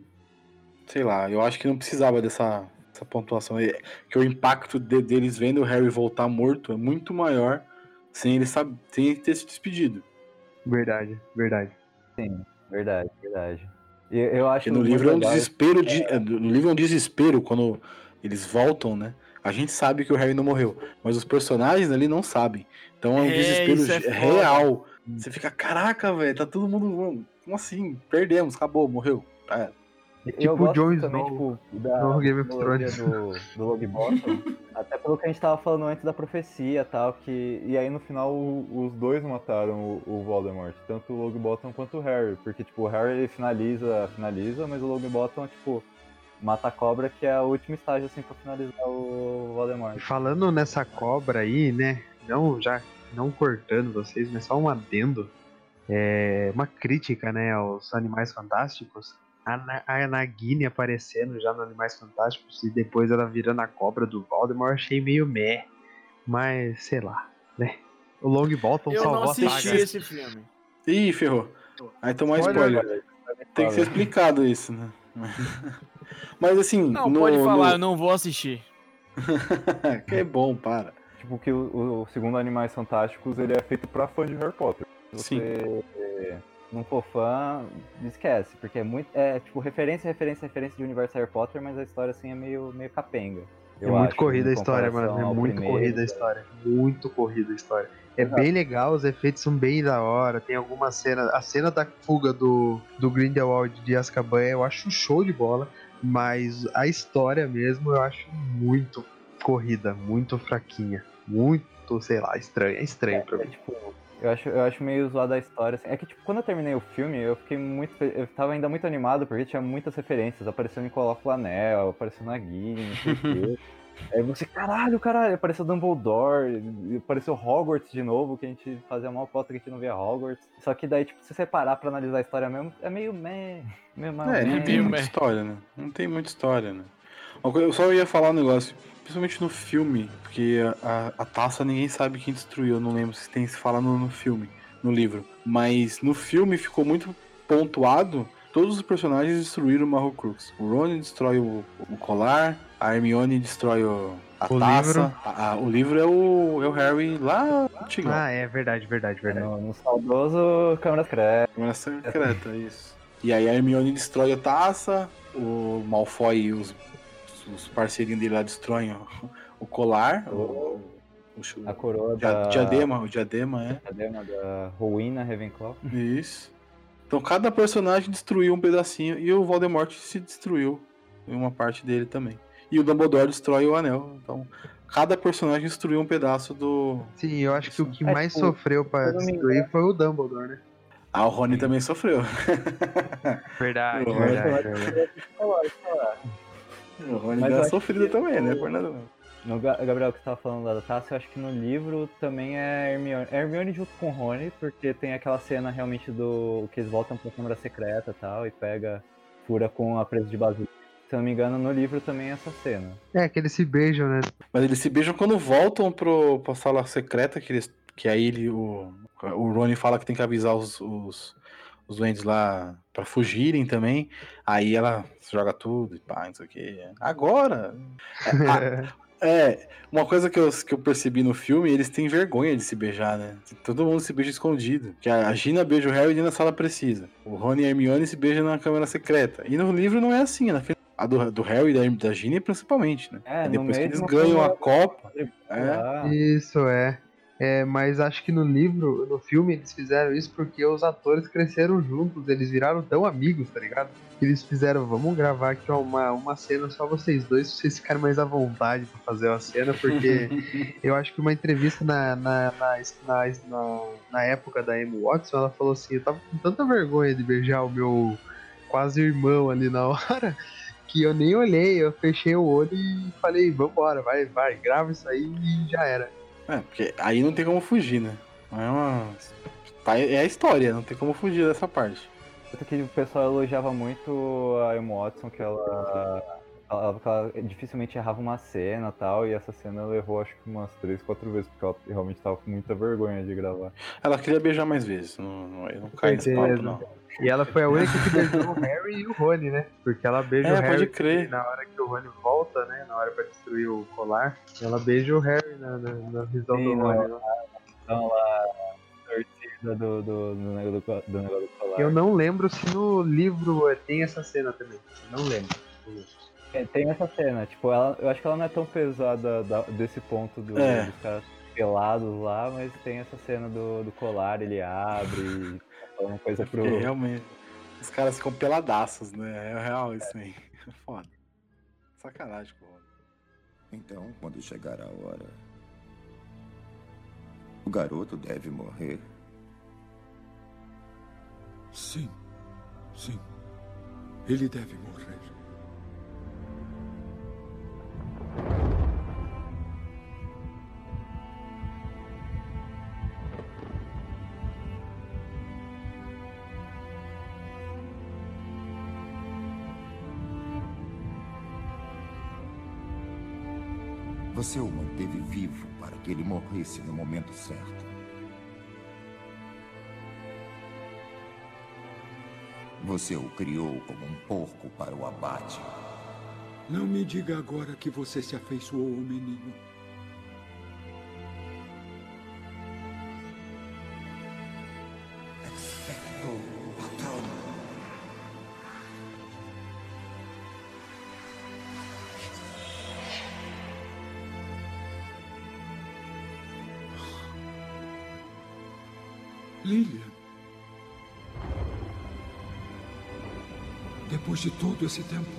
sei lá, eu acho que não precisava dessa, dessa pontuação. É, Que o impacto de- deles vendo o Harry voltar morto é muito maior sem ele, sab- sem ele ter se despedido. Verdade, verdade. Verdade, verdade. E eu acho Porque no livro é um legal- desespero de. é, No livro é um desespero quando eles voltam, né? A gente sabe que o Harry não morreu, mas os personagens ali não sabem. Então é um É, desespero é foda. real. Você fica, caraca, velho, tá todo mundo. Como assim? Perdemos, acabou, morreu. É. Eu Tipo gosto Jon também, Snow tipo, da no Game of Thrones. do, do Longbottom, até pelo que a gente tava falando antes da profecia e tal, que... E aí no final o- os dois mataram o, o Voldemort, tanto o Longbottom quanto o Harry, porque tipo, o Harry ele finaliza, finaliza, mas o Longbottom, tipo, mata a cobra, que é a última estágio, assim, pra finalizar o Voldemort. Falando nessa cobra aí, né? Não já não cortando vocês, mas só um adendo. É uma crítica, né, aos Animais Fantásticos. A, a Nagini aparecendo já no Animais Fantásticos e depois ela virando a cobra do Voldemort, achei meio meh. Mas, sei lá, né? O Longbottom Eu não salvou a assisti saga. esse filme. Ih, ferrou. Aí tomou Spoiler. spoiler. Tem que ser explicado isso, né? Mas assim. Não, no, pode falar, eu no- não vou assistir. que é bom, para. Tipo, que o, o segundo Animais Fantásticos, ele é feito pra fã de Harry Potter. Se Sim. É, não for fã, esquece, porque é muito. É tipo referência, referência, referência de universo Harry Potter, mas a história assim é meio, meio capenga. É eu muito acho, corrida a história, mano. É muito primeiro. corrida a história. Muito corrida a história. É Exato. bem legal, os efeitos são bem da hora. Tem alguma cena. A cena da fuga do, do Grindelwald de Azkaban eu acho show de bola. Mas a história mesmo eu acho muito corrida, muito fraquinha. Muito, sei lá, estranha. É estranho pra É, mim. tipo, eu acho, eu acho meio zoada a história. assim. É que, tipo, quando eu terminei o filme, eu fiquei muito. Eu tava ainda muito animado, porque tinha muitas referências. Apareceu Nicolau Flanel, apareceu Nagini, não sei o quê. Aí você, caralho, caralho, apareceu Dumbledore, apareceu Hogwarts de novo, que a gente fazia uma foto que a gente não via Hogwarts. Só que daí, tipo, se você parar pra analisar a história mesmo, é meio meh, meio. É, não meh. tem meio muita meh. história, né? Não tem muita história, né? Uma coisa- Eu só ia falar um negócio, principalmente no filme, porque a, a taça ninguém sabe quem destruiu, eu não lembro se tem se fala no, no filme, no livro. Mas no filme ficou muito pontuado, todos os personagens destruíram o Horcrux. O Ron destrói o, o colar, a Hermione destrói o, a O taça. livro. a- a- o livro é o, é o Harry lá antigo. Ah, é verdade, verdade, verdade. No, no saudoso Câmara Secreta. Câmara secreta, isso. E aí a Hermione destrói a taça, o Malfoy e os, os parceirinhos dele lá destroem o, o colar, o, o, A coroa dia- da... diadema, o diadema, é. Diadema da Rowena Ravenclaw. Isso. Então cada personagem destruiu um pedacinho e o Voldemort se destruiu em uma parte dele também. E o Dumbledore destrói o anel. Então cada personagem destruiu um pedaço do. Sim, eu acho que o que É, mais tipo, sofreu me destruir foi o Dumbledore, né? Ah, o Rony também sofreu. Verdade, verdade, verdade. O Rony Mas deu eu uma acho sofrida que também, né, o- Fernando? No Ga- Gabriel, que você tava falando lá da taça, eu acho que no livro também é Hermione. É Hermione junto com o Rony, porque tem aquela cena realmente do que eles voltam pra câmara secreta e tal, e pega, fura com a presa de basílica. Se eu não me engano, no livro também é essa cena. É, que eles se beijam, né? Mas eles se beijam quando voltam pro, pra sala secreta, que, eles, que aí ele, o, o Rony fala que tem que avisar os, os, os duendes lá pra fugirem também. Aí ela joga tudo e pá, não sei o que. Agora! É, uma coisa que eu, que eu percebi no filme, eles têm vergonha de se beijar, né? Todo mundo se beija escondido. Que a Gina beija o Harry na sala precisa. O Rony e a Hermione se beijam na câmera secreta. E no livro não é assim, né? A do, do Harry e da, da Gina principalmente, né? É, É depois que eles ganham a Copa. É. Ah, Isso é. É, mas acho que no livro, no filme, eles fizeram isso porque os atores cresceram juntos, eles viraram tão amigos, tá ligado? Que eles fizeram, vamos gravar aqui uma, uma cena só vocês dois, pra vocês ficarem mais à vontade pra fazer uma cena, porque eu acho que uma entrevista na, na, na, na, na, na época da Emma Watson, ela falou assim, eu tava com tanta vergonha de beijar o meu quase irmão ali na hora, que eu nem olhei, eu fechei o olho e falei, vambora, vai, vai, grava isso aí e já era. É, porque aí não tem como fugir, né? É uma. tá- É a história, não tem como fugir dessa parte. Tanto que o pessoal elogiava muito a Emma Watson, que ela, ela, que ela dificilmente errava uma cena e tal, e essa cena ela errou acho que umas três, quatro vezes, porque ela realmente tava com muita vergonha de gravar. Ela queria beijar mais vezes, não, não, não cai nesse papo, certeza. não. E ela foi a única que beijou o Harry e o Rony, né? Porque ela beija É, o pode Harry crer. na hora que o Rony volta, né? Na hora pra destruir o colar. Ela beija o Harry na, na, na visão Sim, do Rony. né? Então lá, a torcida do, do, do, negócio do, do negócio do colar. Eu não lembro se no livro tem essa cena também. Eu não lembro. É, Tem essa cena, tipo, ela, eu acho que ela não é tão pesada da- desse ponto do, É. dos caras pelados lá, mas tem essa cena do, do colar, ele abre e uma coisa pro. Porque realmente. Os caras ficam peladaços, né? É real isso aí. É foda. Sacanagem, pô. Então, quando chegar a hora, o garoto deve morrer. Sim, sim. Ele deve morrer. Você o manteve vivo para que ele morresse no momento certo. Você o criou como um porco para o abate. Não me diga agora que você se afeiçoou ao menino. Lilian. Depois de todo esse tempo.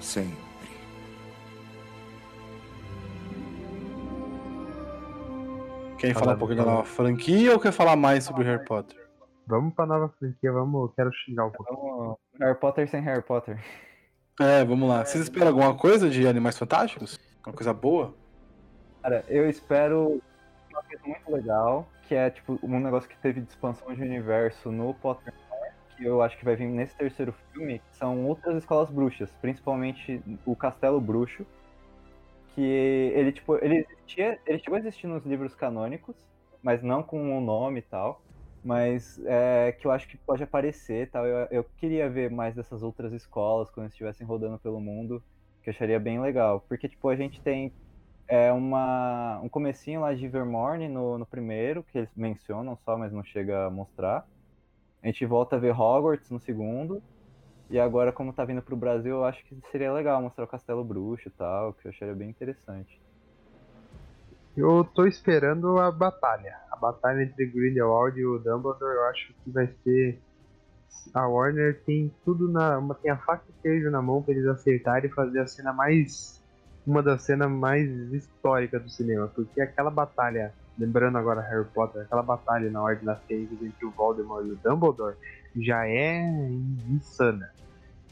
Sempre. Fala falar um pouquinho da nova franquia ou quer falar mais sobre Harry Potter? Vamos pra nova franquia, vamos. Eu quero xingar um pouquinho. Vamos- Harry Potter sem Harry Potter. É, vamos lá. Vocês esperam alguma coisa de Animais Fantásticos? Uma coisa boa? Cara, eu espero uma coisa muito legal, que é tipo um negócio que teve de expansão de universo no Pottermore, que eu acho que vai vir nesse terceiro filme, são outras escolas bruxas, principalmente o Castelo Bruxo, que ele tipo, ele existia, ele chegou a existir nos livros canônicos, mas não com o nome e tal. Mas é, que eu acho que pode aparecer tal. Eu, eu queria ver mais dessas outras escolas quando estivessem rodando pelo mundo, que eu acharia bem legal. Porque, tipo, a gente tem é uma, um comecinho lá de Vermorne no, no primeiro, que eles mencionam só, mas não chega a mostrar. A gente volta a ver Hogwarts no segundo. E agora, como tá vindo pro Brasil, eu acho que seria legal mostrar o Castelo Bruxo e tal, que eu acharia bem interessante. Eu tô esperando a batalha. A batalha entre Grindelwald e o Dumbledore, eu acho que vai ser. A Warner tem tudo na. tem a faca e queijo na mão pra eles acertarem e fazer a cena mais. Uma das cenas mais históricas do cinema. Porque aquela batalha, lembrando agora Harry Potter, aquela batalha na Ordem das Fênix entre o Voldemort e o Dumbledore já é insana.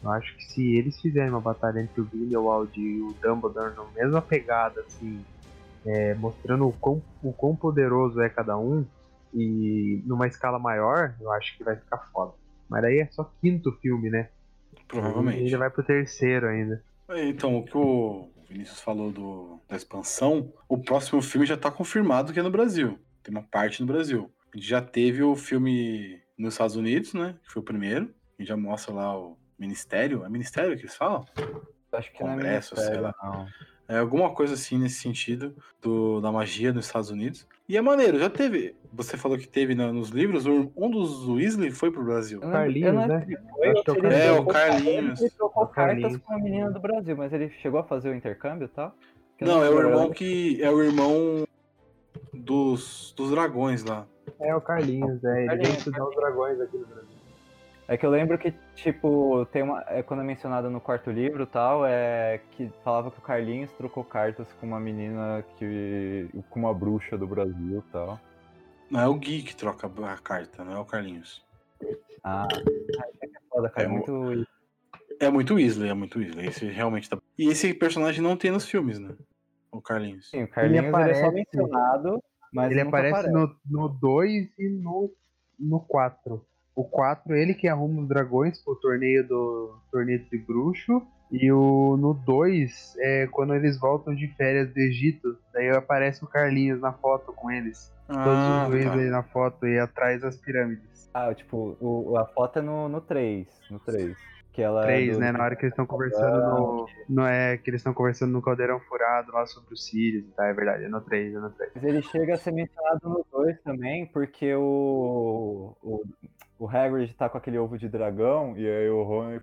Eu acho que se eles fizerem uma batalha entre o Grindelwald e o Dumbledore na mesma pegada, assim, é, mostrando o quão, o quão poderoso é cada um e numa escala maior, eu acho que vai ficar foda. Mas aí é só quinto filme, né? E Provavelmente. ainda vai pro terceiro ainda. Então, o que o Vinícius falou do, da expansão, o próximo filme já tá confirmado que é no Brasil. Tem uma parte no Brasil. A gente já teve o filme nos Estados Unidos, né? Que foi o primeiro. A gente já mostra lá o ministério? É ministério que eles falam? Acho que não é Congresso, sei lá. não. É alguma coisa assim nesse sentido do, da magia nos Estados Unidos. E é maneiro, já teve. Você falou que teve na- nos livros, um um dos Weasley foi pro Brasil. Não- Carlinhos, não né? foi Acho ou que é o É, o Carlinhos. Ele trocou cartas com a menina do Brasil, mas ele chegou a fazer o intercâmbio e tal? Que eu Não, é o irmão que. É o irmão dos, dos dragões lá. É o Carlinhos, é. Ele veio Carlinhos, estudar os dragões aqui no Brasil. É que eu lembro que, tipo, tem uma. É, quando é mencionado no quarto livro e tal, é que falava que o Carlinhos trocou cartas com uma menina que. com uma bruxa do Brasil e tal. Não é o Gui que troca a carta, não é o Carlinhos. Ah, isso aqui é foda, cara. É É muito. É muito Weasley, é muito Weasley. Esse realmente tá. E esse personagem não tem nos filmes, né? O Carlinhos. Sim, o Carlinhos ele, é só aparece- mencionado, mas ele nunca aparece no 2 e no, no 4. O 4, ele que arruma os dragões pro torneio do torneio de bruxo. E o no 2 é quando eles voltam de férias do Egito. Daí aparece o Carlinhos na foto com eles. Todos Ah, os dois tá. aí na foto e atrás das pirâmides. Ah, tipo, o, a foto é no, no 3. No 3. Que ela é 3, do- né? Na hora que eles estão conversando no. Não é que eles estão conversando no caldeirão furado lá sobre os Sirius, tá? É verdade, é no 3, é no 3. Mas ele chega a ser mencionado no 2 também, porque o, o, o Hagrid tá com aquele ovo de dragão, e aí o Rony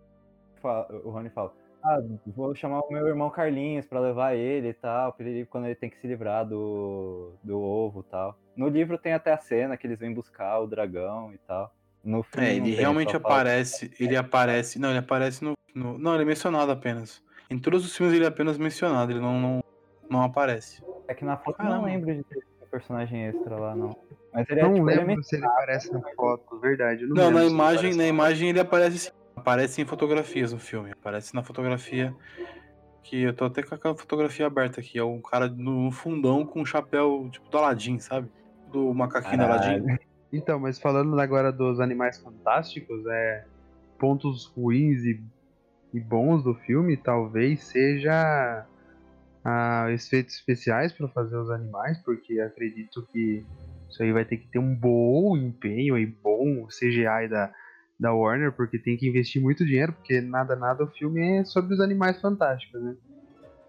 fala, o Rony fala ah, vou chamar o meu irmão Carlinhos pra levar ele e tal, pra ele, quando ele tem que se livrar do, do ovo e tal. No livro tem até a cena que eles vêm buscar o dragão e tal. No filme É, ele realmente só fala- aparece. Ele aparece. Não, ele aparece no, no- Não, ele é mencionado apenas. Em todos os filmes ele é apenas mencionado, ele não, não, não aparece. É que na foto eu não Caramba. lembro de ter personagem extra lá, não. Mas ele é, Não tipo, ele é lembro se ele aparece na foto, verdade. eu Não, Não, lembro na imagem, na imagem ele aparece sim. Aparece em fotografias no filme. Aparece na fotografia. Que eu tô até com aquela fotografia aberta aqui. É um cara no fundão com um chapéu tipo do Aladdin, sabe? Do macaquinho do Aladdin. Então, mas falando agora dos animais fantásticos, é pontos ruins e, e bons do filme, talvez seja efeitos especiais para fazer os animais, porque acredito que isso aí vai ter que ter um bom empenho e bom CGI da, da Warner, porque tem que investir muito dinheiro, porque nada nada o filme é sobre os animais fantásticos, né?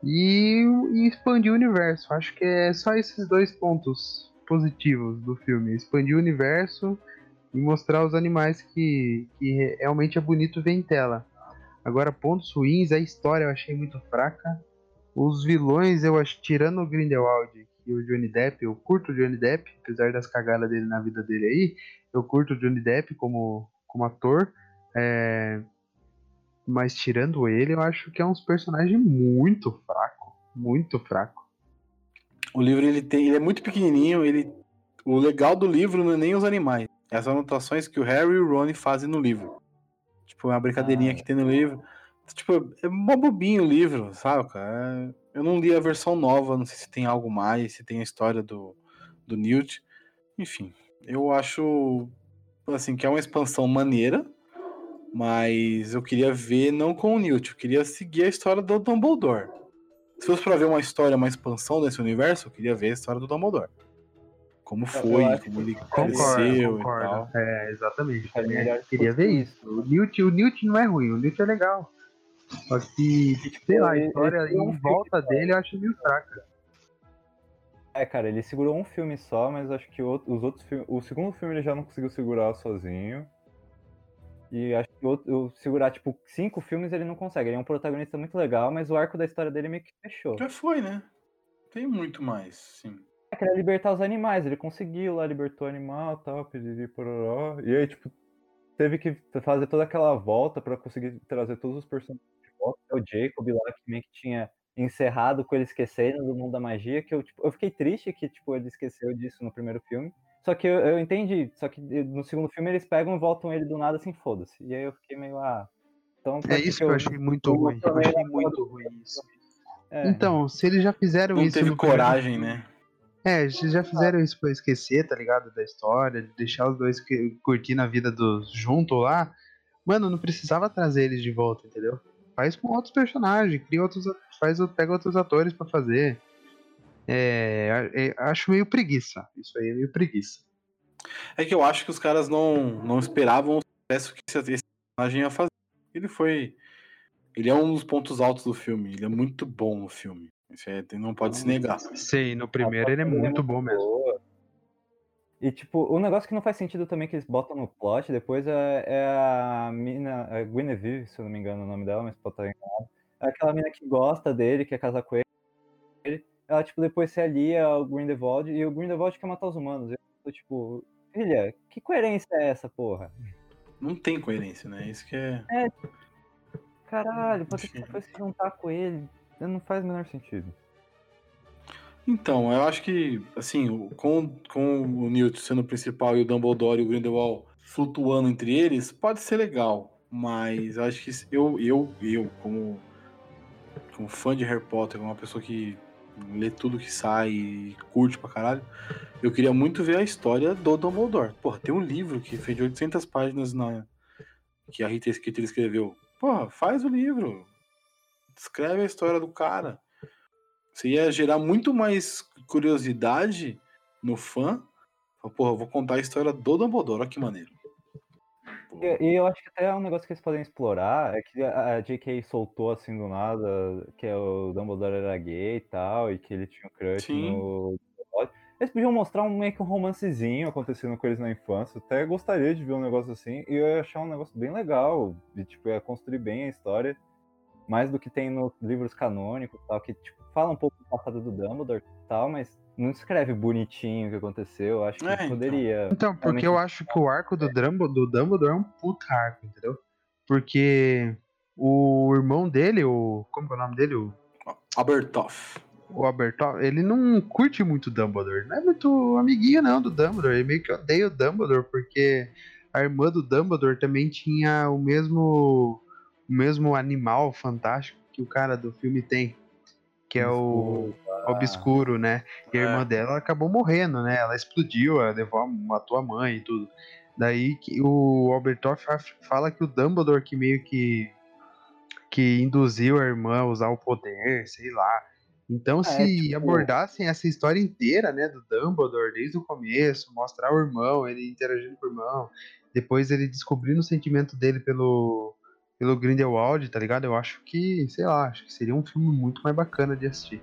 E, e expandir o universo. Acho que é só esses dois pontos positivos do filme. Expandir o universo e mostrar os animais que, que realmente é bonito ver em tela. Agora, pontos ruins, a história eu achei muito fraca. Os vilões, eu acho, tirando o Grindelwald e o Johnny Depp, eu curto o Johnny Depp, apesar das cagadas dele na vida dele aí, eu curto o Johnny Depp como, como ator. É, Mas tirando ele, eu acho que é uns personagens muito fraco. Muito fraco. O livro ele tem, ele é muito pequenininho, ele o legal do livro não é nem os animais, é as anotações que o Harry e o Ron fazem no livro. Tipo, é uma brincadeirinha Ah. que tem no livro. Tipo, é mó bobinho o livro, sabe, cara? É- Eu não li a versão nova, não sei se tem algo mais, se tem a história do, do Newt. Enfim, eu acho assim que é uma expansão maneira, mas eu queria ver não com o Newt, eu queria seguir a história do Dumbledore. Se fosse pra ver uma história, uma expansão desse universo, eu queria ver a história do Dumbledore. Como foi, como ele Concordo, cresceu concordo. e tal. É, exatamente. Também melhor se queria ver isso. O Newt, o Newt não é ruim, o Newt é legal. Só que, sei lá, a ele- história um em volta dele eu acho meio fraca. É, cara, ele segurou um filme só, mas acho que os outros filmes. O segundo filme ele já não conseguiu segurar sozinho. E acho que o, outro- segurar, tipo, cinco filmes ele não consegue. Ele é um protagonista muito legal, mas o arco da história dele meio que fechou. Já foi, né? Tem muito mais, sim. É, queria libertar os animais, ele conseguiu lá, libertou o animal e tal, piriri, pororó. E aí, tipo, teve que fazer toda aquela volta pra conseguir trazer todos os personagens volta. O Jacob lá, que meio que tinha encerrado com ele esquecendo do mundo da magia, que eu, tipo, eu fiquei triste que, tipo, ele esqueceu disso no primeiro filme. Só que eu, eu entendi, só que no segundo filme eles pegam e voltam ele do nada assim, foda-se. E aí eu fiquei meio, ah... Então, É isso que eu achei muito eu ruim. Eu achei não- muito ruim isso. É, Então, se eles já fizeram Não isso. teve no primeiro coragem, filme- né? É, se já fizeram isso pra esquecer, tá ligado? Da história, de deixar os dois que- curtindo a vida dos junto lá. Mano, não precisava trazer eles de volta, entendeu? Faz com outros personagens, cria outros, faz, pega outros atores pra fazer. É, é, acho meio preguiça. Isso aí é meio preguiça. É que eu acho que os caras não, não esperavam o sucesso que esse, esse personagem ia fazer. Ele foi. Ele é um dos pontos altos do filme. Ele é muito bom no filme. Isso é, não pode se negar. Sim, no primeiro ele é muito bom mesmo. E, tipo, o negócio que não faz sentido também que eles botam no plot depois é, é a mina, a Guinevere, se eu não me engano o nome dela, mas pode estar enganado. É aquela mina que gosta dele, quer casar com ele. Ela, tipo, depois se alia ao Grindelwald e o Grindelwald quer matar os humanos. Eu tô, tipo, filha, que coerência é essa, porra? Não tem coerência, né? Isso que é. Caralho, pode que depois se juntar com ele. Não faz o menor sentido. Então, eu acho que, assim, com, com o Newt sendo o principal e o Dumbledore e o Grindelwald flutuando entre eles, pode ser legal. Mas acho que eu, eu, eu como, como fã de Harry Potter, como uma pessoa que lê tudo que sai e curte pra caralho, eu queria muito ver a história do Dumbledore. Porra, tem um livro que fez de 800 páginas na, que a Rita Skeeter escreveu. Porra, faz o livro. Escreve a história do cara. Você ia gerar muito mais curiosidade no fã. Porra, eu vou contar a história do Dumbledore, olha que maneiro. E, e eu acho que até um negócio que eles podem explorar é que a, J.K. soltou assim do nada que o Dumbledore era gay e tal, e que ele tinha um crush Sim. no. Eles podiam mostrar um, meio que um romancezinho acontecendo com eles na infância. Até gostaria de ver um negócio assim, e eu ia achar um negócio bem legal. E, tipo, ia construir bem a história. Mais do que tem nos livros canônicos e tal, que tipo, fala um pouco do passado do Dumbledore e tal, mas não escreve bonitinho o que aconteceu. Eu acho que É, então. poderia. Então, porque Realmente- eu acho que o arco do Dumbledore, do Dumbledore é um puta arco, entendeu? Porque o irmão dele, o. Como que é o nome dele? O, Abertoff. o Alberto, ele não curte muito o Dumbledore. Não é muito amiguinho, não, do Dumbledore. Ele meio que odeia o Dumbledore, porque a irmã do Dumbledore também tinha o mesmo. O mesmo animal fantástico que o cara do filme tem. Que é o. obscuro, né? E a É. irmã dela acabou morrendo, né? Ela explodiu, ela levou, matou a mãe e tudo. Daí que o Albertoff fa- fala que o Dumbledore que meio que que induziu a irmã a usar o poder, sei lá. Então, se tipo- abordassem essa história inteira, né, do Dumbledore desde o começo, mostrar o irmão, ele interagindo com o irmão, depois ele descobrindo o sentimento dele pelo pelo Grindelwald, tá ligado? Eu acho que, sei lá, acho que seria um filme muito mais bacana de assistir.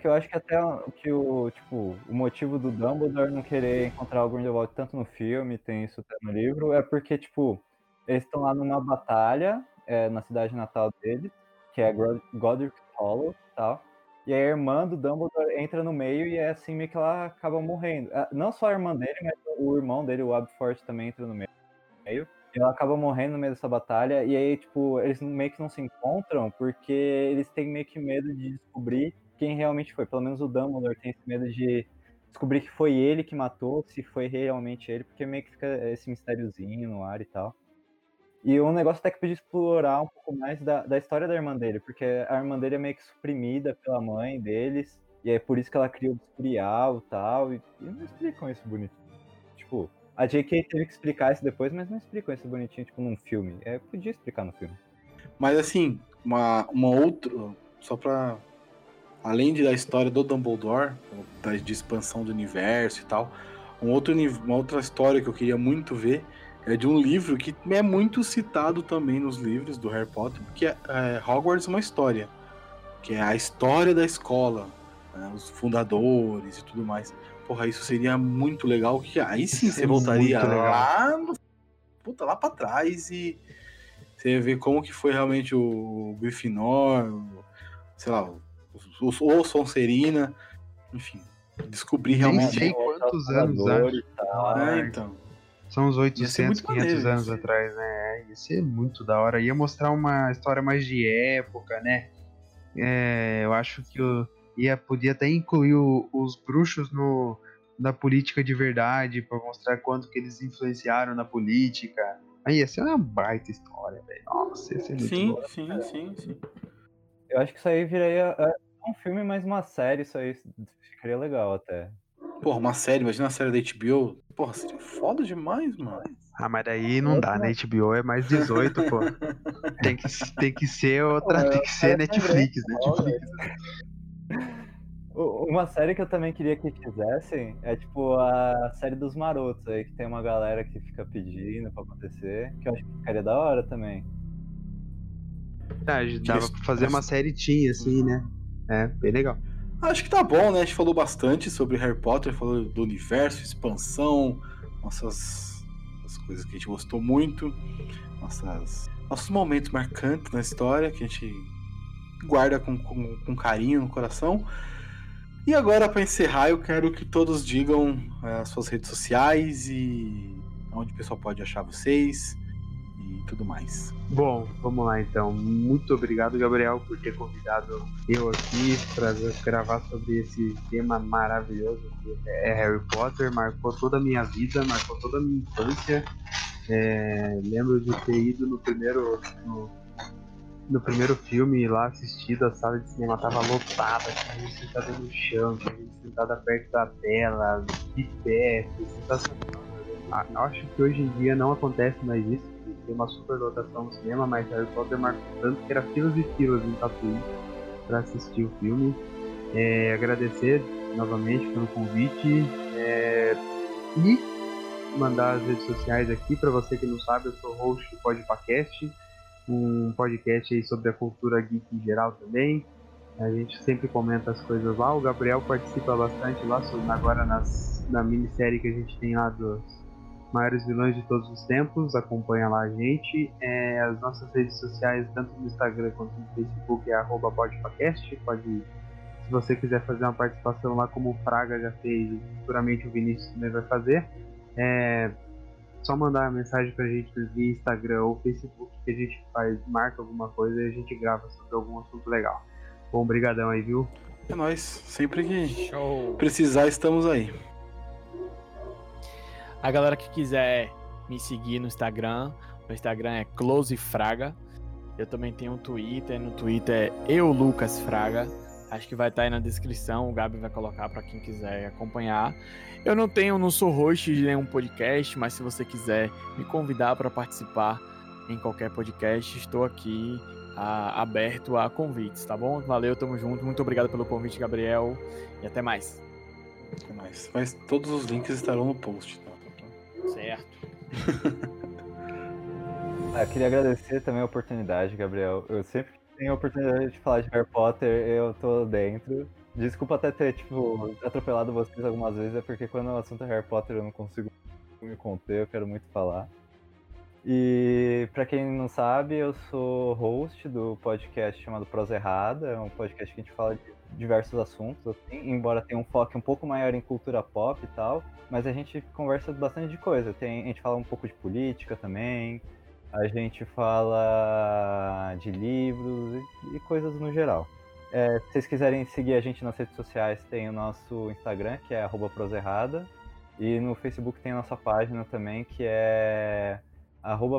que eu acho que até o- que o, tipo, o motivo do Dumbledore não querer encontrar o Grindelwald tanto no filme, tem isso até no livro, é porque, tipo, eles estão lá numa batalha é, na cidade natal deles, que é Godric Hollow e tal, e a irmã do Dumbledore entra no meio e é assim meio que ela acaba morrendo. Ah, Não só a irmã dele, mas o irmão dele, o Aberforth, também entra no meio. Ela acaba morrendo no meio dessa batalha, e aí, tipo, eles meio que não se encontram porque eles têm meio que medo de descobrir quem realmente foi. Pelo menos o Dumbledore tem esse medo de descobrir que foi ele que matou, se foi realmente ele, porque meio que fica esse mistériozinho no ar e tal. E um negócio até que podia explorar um pouco mais da, da história da irmã dele, porque a irmã dele é meio que suprimida pela mãe deles, e é por isso que ela cria o Burial e tal, e, e não explicam isso bonito. Tipo, a J.K. teve que explicar isso depois, mas não explicam isso bonitinho, tipo, num filme. É, podia explicar no filme. Mas assim, uma, uma outra. Só pra. Além da história do Dumbledore, da, de expansão do universo e tal, um outro, uma outra história que eu queria muito ver é de um livro que é muito citado também nos livros do Harry Potter, que é, é Hogwarts uma história. Que é a história da escola, né, os fundadores e tudo mais. Porra, isso seria muito legal. Que aí sim Isso você é voltaria lá no, puta, lá pra trás e você vê como que foi realmente o Grifinór, o- sei lá, o, o, o Sonserina, enfim, descobrir Nem realmente. sei quantos anos e tal. É, então. São uns ser 800, muito 500 maneiro, anos atrás, né? É, Ia ser muito da hora. Ia mostrar uma história mais de época, né? É, eu acho que eu ia, podia até incluir o- os bruxos no, na política de verdade, pra mostrar quanto que eles influenciaram na política. Aí ia ser uma baita história, velho. Nossa, ia ser muito Sim, bom. sim, sim, sim. Eu acho que isso aí viraria é, um filme mais uma série, isso aí ficaria legal até. Porra, uma série, imagina a série da HBO. Porra, seria foda demais, mano. Ah, mas daí não dá, né? HBO é mais 18, pô. Tem que, tem que ser outra, Pô, tem que ser Netflix, Netflix. O, Uma série que eu também queria que fizessem é tipo a série dos marotos aí, que tem uma galera que fica pedindo pra acontecer, que eu acho que ficaria da hora também. Tá, dava pra fazer uma série teen, assim, né? É, bem legal. Acho que tá bom, né? A gente falou bastante sobre Harry Potter, falou do universo, expansão, nossas as coisas que a gente gostou muito, nossas, nossos momentos marcantes na história que a gente guarda com, com, com carinho no coração. E agora, para encerrar, eu quero que todos digam é, as suas redes sociais e onde o pessoal pode achar vocês e tudo mais. Bom, vamos lá então. Muito obrigado, Gabriel, por ter convidado eu aqui para gravar sobre esse tema maravilhoso que é Harry Potter. Marcou toda a minha vida, marcou toda a minha infância. É, lembro de ter ido no primeiro. No, no primeiro filme lá assistido, a sala de cinema tava lotada, tinha gente sentada no chão, tinha gente sentada perto da tela, de pé, sensacional. Ah, acho que hoje em dia não acontece mais isso tem uma super lotação no cinema, mas Harry Potter marcou tanto que era filas e filas em Tatuí para assistir o filme. É, agradecer novamente pelo convite é, e mandar as redes sociais aqui para você que não sabe, eu sou host do Podpacast, um podcast aí sobre a cultura geek em geral também. A gente sempre comenta as coisas lá. O Gabriel participa bastante lá, agora nas, na minissérie que a gente tem lá dos maiores vilões de todos os tempos, acompanha lá a gente. É, as nossas redes sociais, tanto no Instagram quanto no Facebook, é arroba podpacast. Pode, se você quiser fazer uma participação lá, como o Fraga já fez, futuramente o Vinícius também vai fazer, é só mandar uma mensagem pra gente via Instagram ou Facebook que a gente faz, marca alguma coisa e a gente grava sobre algum assunto legal. Bom, brigadão aí, viu? É nóis. Sempre que Show. precisar, estamos aí. A galera que quiser me seguir no Instagram, o Instagram é closefraga. Eu também tenho um Twitter, no Twitter é eu Lucas Fraga. Acho que vai estar tá aí na descrição, o Gabi vai colocar para quem quiser acompanhar. Eu não tenho, não sou host de nenhum podcast, mas se você quiser me convidar para participar em qualquer podcast, estou aqui a, aberto a convites, tá bom? Valeu, tamo junto. Muito obrigado pelo convite, Gabriel, e até mais. Até mais. Mas todos os links estarão no post. Tá? Certo. ah, queria agradecer também a oportunidade, Gabriel. Eu sempre tenho a oportunidade de falar de Harry Potter, eu tô dentro. Desculpa até ter, tipo, atropelado vocês algumas vezes, é porque quando o assunto é Harry Potter eu não consigo me conter, eu quero muito falar. E para quem não sabe, eu sou host do podcast chamado Prosa Errada, é um podcast que a gente fala de diversos assuntos, assim, embora tenha um foco um pouco maior em cultura pop e tal, mas a gente conversa bastante de coisa. Tem, a gente fala um pouco de política também, a gente fala de livros e, coisas no geral. É, se vocês quiserem seguir a gente nas redes sociais, tem o nosso Instagram, que é proserrada, e no Facebook tem a nossa página também, que é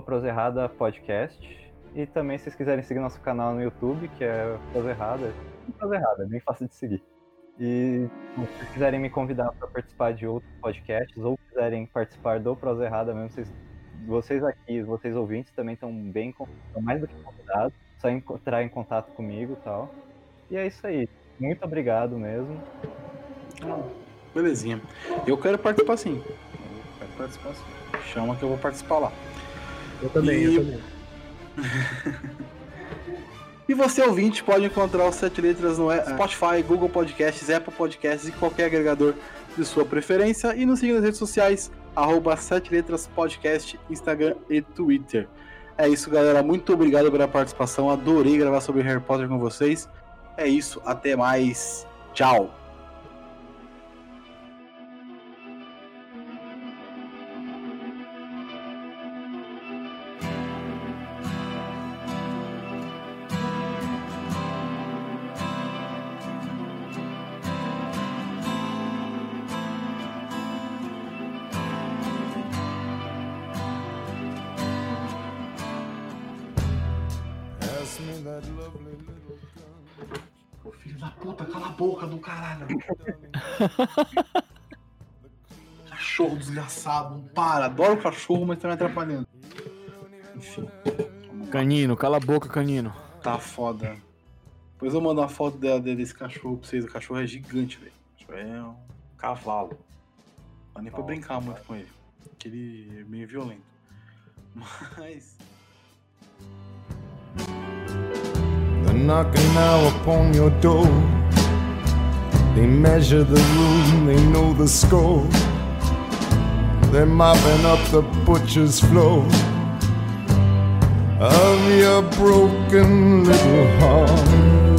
proserrada podcast. E também, se vocês quiserem seguir nosso canal no YouTube, que é Proserrada, Proserrada, é bem fácil de seguir. E se vocês quiserem me convidar para participar de outros podcasts ou quiserem participar do Prosa Errada mesmo, vocês, vocês aqui, vocês ouvintes também estão bem, estão mais do que convidados, só entrar em contato comigo e tal. E é isso aí. Muito obrigado mesmo. Belezinha. Eu quero participar sim. Eu quero participar sim. Chama que eu vou participar lá. Eu também, e... eu também. E você, ouvinte, pode encontrar os Sete Letras no Spotify, Google Podcasts, Apple Podcasts e qualquer agregador de sua preferência. E nos siga nas redes sociais, arroba Sete Letras Podcast, Instagram e Twitter. É isso, galera. Muito obrigado pela participação. Adorei gravar sobre Harry Potter com vocês. É isso, até mais. Tchau. Não para. Adoro cachorro, mas tá me atrapalhando. Enfim. Canino, cala a boca, canino. Tá foda. Depois eu mando uma foto desse cachorro pra vocês. O cachorro é gigante, velho. É um cavalo. Não dá nem pra brincar cara. muito com ele. Porque ele é meio violento. Mas. They're knocking now upon your door. They measure the room, they know the score. They're mopping up the butcher's floor of your broken little heart.